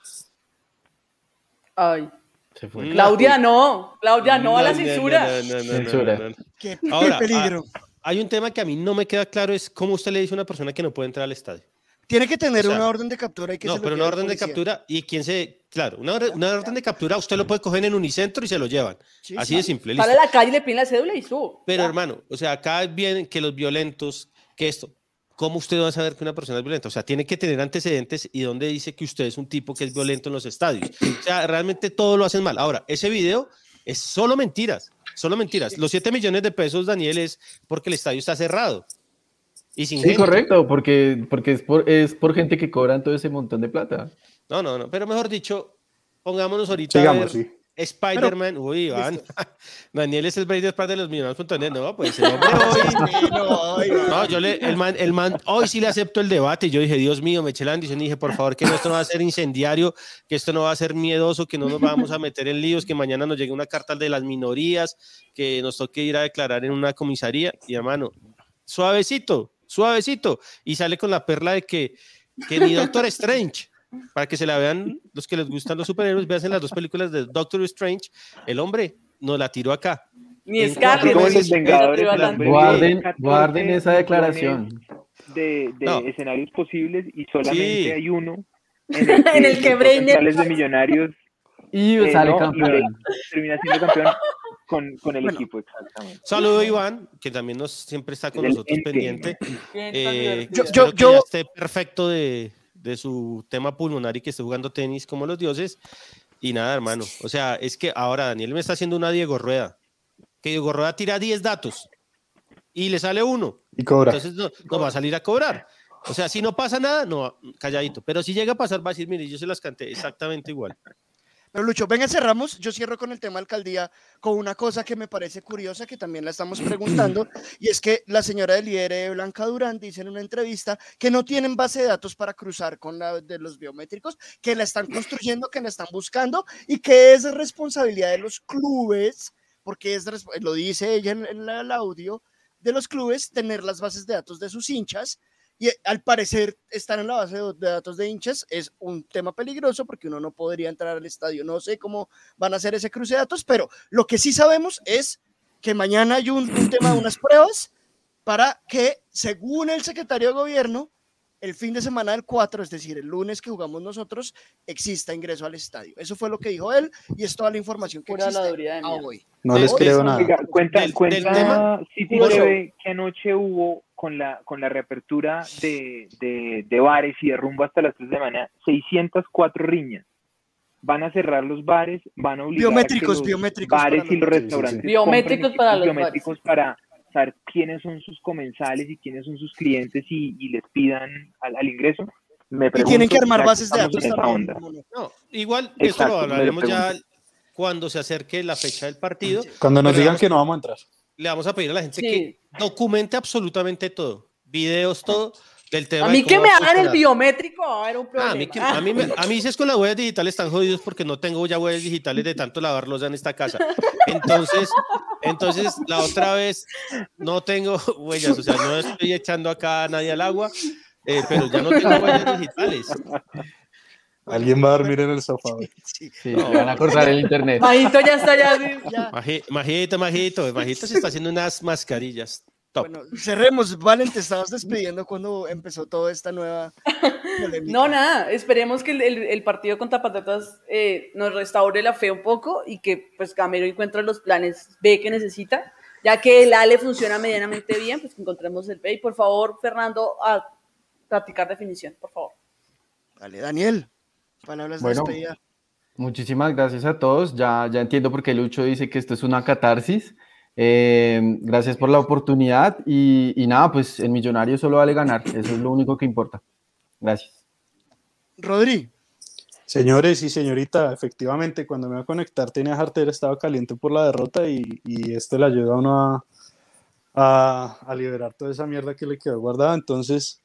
Ay. Se fue. No. Claudia, no. Claudia, no a la no, censura. no, no, no, no, Censura. no, no. Qué, Ahora, qué peligro. Hay un tema que a mí no me queda claro, es cómo usted le dice a una persona que no puede entrar al estadio. Tiene que tener o sea, una orden de captura y que No, se lo pero una orden de captura y quién se... Claro, una, orden- una orden de captura usted lo puede coger en unicentro y se lo llevan. Sí, Así sí. de simple, listo. Sale a la calle y le piden la cédula y subo. Pero Ya. hermano, o sea, acá vienen que los violentos, que esto, ¿cómo usted va a saber que una persona es violenta? O sea, tiene que tener antecedentes y dónde dice que usted es un tipo que es violento en los estadios. O sea, realmente todo lo hacen mal. Ahora, ese video es solo mentiras, solo mentiras. Los 7 millones de pesos, Daniel, es porque el estadio está cerrado. Y sin Sí, gente. correcto, porque, porque es, por, es por gente que cobran todo ese montón de plata. No, no, no, pero mejor dicho, pongámonos ahorita Sigamos, a ver sí. Spider-Man. Uy, Iván. Daniel es el Brady Spark de los millonarios.net. No, pues el hombre hoy... Sí, no, ay, No, yo le, el man, el man, hoy sí le acepto el debate. Yo dije, Dios mío, me eché la bendición y dije, por favor, que esto no va a ser incendiario, que esto no va a ser miedoso, que no nos vamos a meter en líos, que mañana nos llegue una carta de las minorías, que nos toque ir a declarar en una comisaría. Y hermano, suavecito, suavecito. Y sale con la perla de que, que ni Doctor Strange, para que se la vean los que les gustan los superhéroes, vean las dos películas de Doctor Strange, el hombre nos la tiró acá. Ni En Scarlett. Guarden, vio 14 guarden esa declaración. De, de No. escenarios posibles y solamente Sí. hay uno En el que totales de millonarios Y eh, sale no, campeón. termina siendo campeón con, con el Bueno. equipo, exactamente. Saludo Iván, que también nos siempre está con El nosotros ente. pendiente. Eh. Yo- yo- ya esté perfecto de, de su tema pulmonar y que esté jugando tenis como los dioses. Y nada, hermano. O sea, es que ahora Daniel me está haciendo una Diego Rueda. Que Diego Rueda tira 10 datos y le sale uno. Y cobra. Entonces no, no va a salir a cobrar. O sea, si no pasa nada, no, calladito. Pero si llega a pasar, va a decir, mire, yo se las canté exactamente igual. Pero Lucho, venga, cerramos. Yo cierro con el tema alcaldía con una cosa que me parece curiosa, que también la estamos preguntando, y es que la señora del IER, Blanca Durán, dice en una entrevista que no tienen base de datos para cruzar con la de los biométricos, que la están construyendo, que la están buscando, y que es responsabilidad de los clubes, porque es, lo dice ella en, en el audio, de los clubes tener las bases de datos de sus hinchas y eh, al parecer estar en la base de datos de hinchas es un tema peligroso porque uno no podría entrar al estadio. No sé cómo van a hacer ese cruce de datos, pero lo que sí sabemos es que mañana hay un, un tema de unas pruebas para que, según el secretario de gobierno, el fin de semana del 4, es decir, el lunes que jugamos nosotros, exista ingreso al estadio. Eso fue lo que dijo él y es toda la información que Pura existe a hoy. No les creo nada. Oiga, cuenta, Del- cuenta del tema- Ocho. TV que anoche hubo con la, con la reapertura de, de, de bares y de rumbo hasta las 3 de la mañana, 604 riñas. Van a cerrar los bares, van a obligar a que Biométricos, los biométricos bares y los los- sí, sí, sí. restaurantes Biométricos para los biométricos para saber quiénes son sus comensales y quiénes son sus clientes y, y les pidan al, al ingreso. Me Y tienen que armar bases de datos también. No, igual esto Exacto, lo hablaremos ya cuando se acerque la fecha del partido. Cuando nos digan que no vamos a entrar. Le vamos a pedir a la gente Sí. que documente absolutamente todo, videos, todo del tema. A mí que me hagan el biométrico, va a haber un Ah, problema. a mí, que- a mí, me- a mí si es con las huellas digitales están jodidos porque no tengo ya huellas digitales de tanto lavarlos ya en esta casa. Entonces, entonces la otra vez no tengo huellas, o sea, no estoy echando acá a nadie al agua, eh, pero ya no tengo huellas digitales. Alguien va a dormir en el sofá. Sí. Van a cortar el internet. Majito ya está ya. Majito, Majito, Majito se está haciendo unas mascarillas. Top. bueno, cerremos. Valen, te estabas despidiendo cuando empezó toda esta nueva polémica. No, nada, esperemos que el, el- el partido contra Patatas eh, nos restaure la fe un poco y que pues Gamero encuentre los planes B que necesita, ya que el A le funciona medianamente bien, pues que encontremos el B. Y por favor, Fernando, a practicar definición, por favor. Dale, Daniel. Palabras Bueno. de despedida. Muchísimas gracias a todos. Ya, ya entiendo por qué Lucho dice que esto es una catarsis. Eh, gracias por la oportunidad y, y nada, pues el millonario solo vale ganar. Eso es lo único que importa. Gracias. Rodri, Señores y señorita, efectivamente, cuando me iba a conectar tenía Harter, estaba caliente por la derrota y, y esto le ayuda a uno a, a, a liberar toda esa mierda que le quedó guardada. Entonces,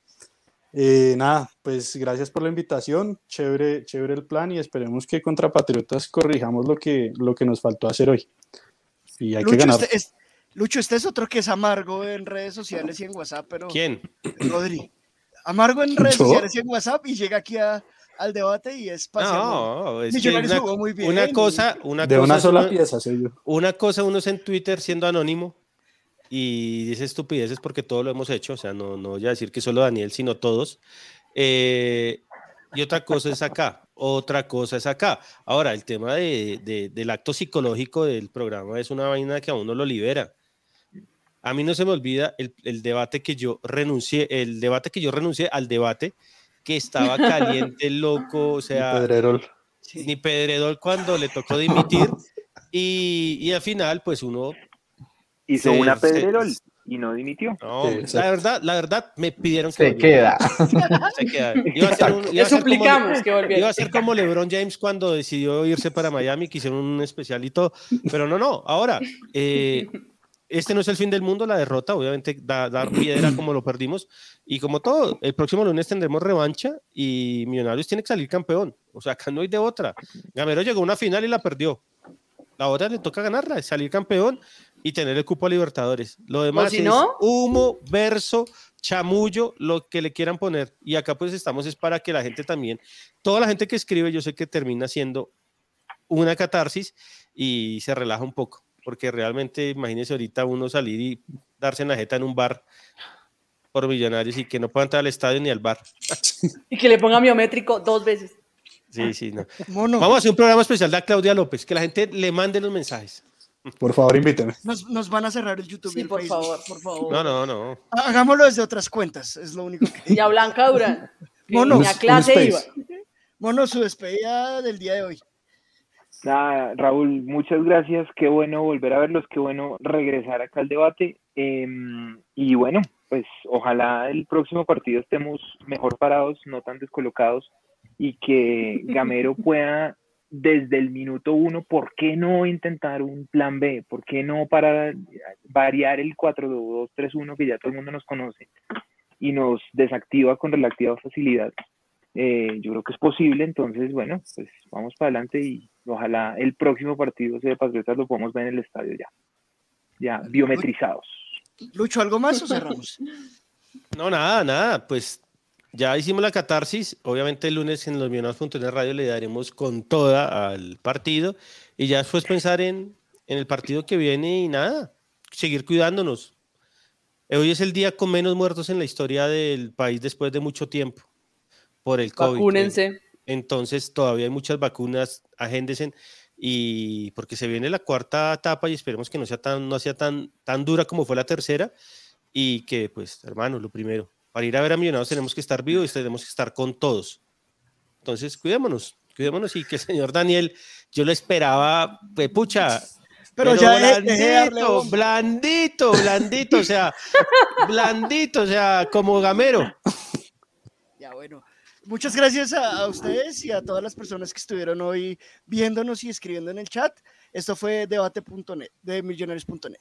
eh, nada, pues gracias por la invitación, chévere, chévere el plan y esperemos que contra Patriotas corrijamos lo que, lo que nos faltó hacer hoy. Y hay que Lucho ganar. este, es, Lucho, este es otro que es amargo en redes sociales y en WhatsApp, pero ¿Quién? Rodri. Amargo en redes ¿Yo? sociales y en WhatsApp y llega aquí a- al debate y es paseando. No, es que una, jugó muy bien. una cosa, una De cosa una sola uno- pieza, soy yo. Una cosa uno es en Twitter siendo anónimo y dice estupideces porque todo lo hemos hecho, o sea, no, no voy a decir que solo Daniel, sino todos. Eh, y otra cosa es acá, otra cosa es acá. Ahora, el tema de, de- del acto psicológico del programa es una vaina que a uno lo libera. A mí no se me olvida el, el debate que yo renuncié, el debate que yo renuncié al debate que estaba caliente, loco, o sea, Pedrerol. ni Pedredol cuando le tocó dimitir y, y al final pues uno Hizo Se- una se- Pedrerol y no dimitió. no, Sí, la verdad la verdad me pidieron que Se volviera. queda. Se queda. Iba a ser un- iba Le a ser como- suplicamos que Iba volviera. a ser como LeBron James cuando decidió irse para Miami, que hicieron un especial y todo. Pero no, no. Ahora, eh, este no es el fin del mundo, la derrota, obviamente, da- dar piedra como lo perdimos. Y como todo, el próximo lunes tendremos revancha y Millonarios tiene que salir campeón. O sea, acá no hay de otra. Gamero llegó a una final y la perdió. La otra le toca ganarla, salir campeón y tener el cupo a Libertadores. Lo demás si es no- humo, verso, chamullo, lo que le quieran poner. Y acá pues estamos es para que la gente también, toda la gente que escribe, yo sé que termina siendo una catarsis y se relaja un poco. Porque realmente, imagínese ahorita uno salir y darse en la jeta en un bar por millonarios y que no pueda entrar al estadio ni al bar. Y que le ponga biométrico dos veces. Sí, sí, no. Mono, Vamos a hacer un programa especial de Claudia López, que la gente le mande los mensajes. Por favor, invíteme. nos, nos van a cerrar el YouTube y Sí, el por Facebook. favor, por favor. No, no, no. Hagámoslo desde otras cuentas, es lo único que... Y a Blanca Durán. Mono, clase iba. Mono, su despedida del día de hoy. Nada, Raúl, muchas gracias. Qué bueno volver a verlos, qué bueno regresar acá al debate. Em, y bueno, pues ojalá el próximo partido estemos mejor parados, no tan descolocados, y que Gamero pueda desde el minuto uno, ¿por qué no intentar un plan B? ¿Por qué no para variar el 4-2-3-1 que ya todo el mundo nos conoce y nos desactiva con relativa facilidad? Eh, yo creo que es posible, entonces, bueno, pues vamos para adelante y ojalá el próximo partido de Patriotas lo podamos ver en el estadio ya, ya biometrizados. Lucho, ¿algo más o cerramos? No, nada, nada. Pues ya hicimos la catarsis. Obviamente el lunes en los Millonarios.net Radio le daremos con toda al partido y ya después pensar en, en el partido que viene y nada. seguir cuidándonos. Hoy es el día con menos muertos en la historia del país después de mucho tiempo por el COVID. Vacúnense. Entonces todavía hay muchas vacunas, agéndesen y porque se viene la cuarta etapa y esperemos que no sea tan, no sea tan, tan dura como fue la tercera y que pues hermano, lo primero, para ir a ver a Millonarios tenemos que estar vivos y tenemos que estar con todos. Entonces cuidémonos, cuidémonos y que el señor Daniel, yo lo esperaba, pues pucha, pero, ya blandito, blandito, blandito, o sea, blandito, o sea, como gamero. Ya bueno. Muchas gracias a, ustedes y a todas las personas que estuvieron hoy viéndonos y escribiendo en el chat. Esto fue debate.net, de millonarios.net.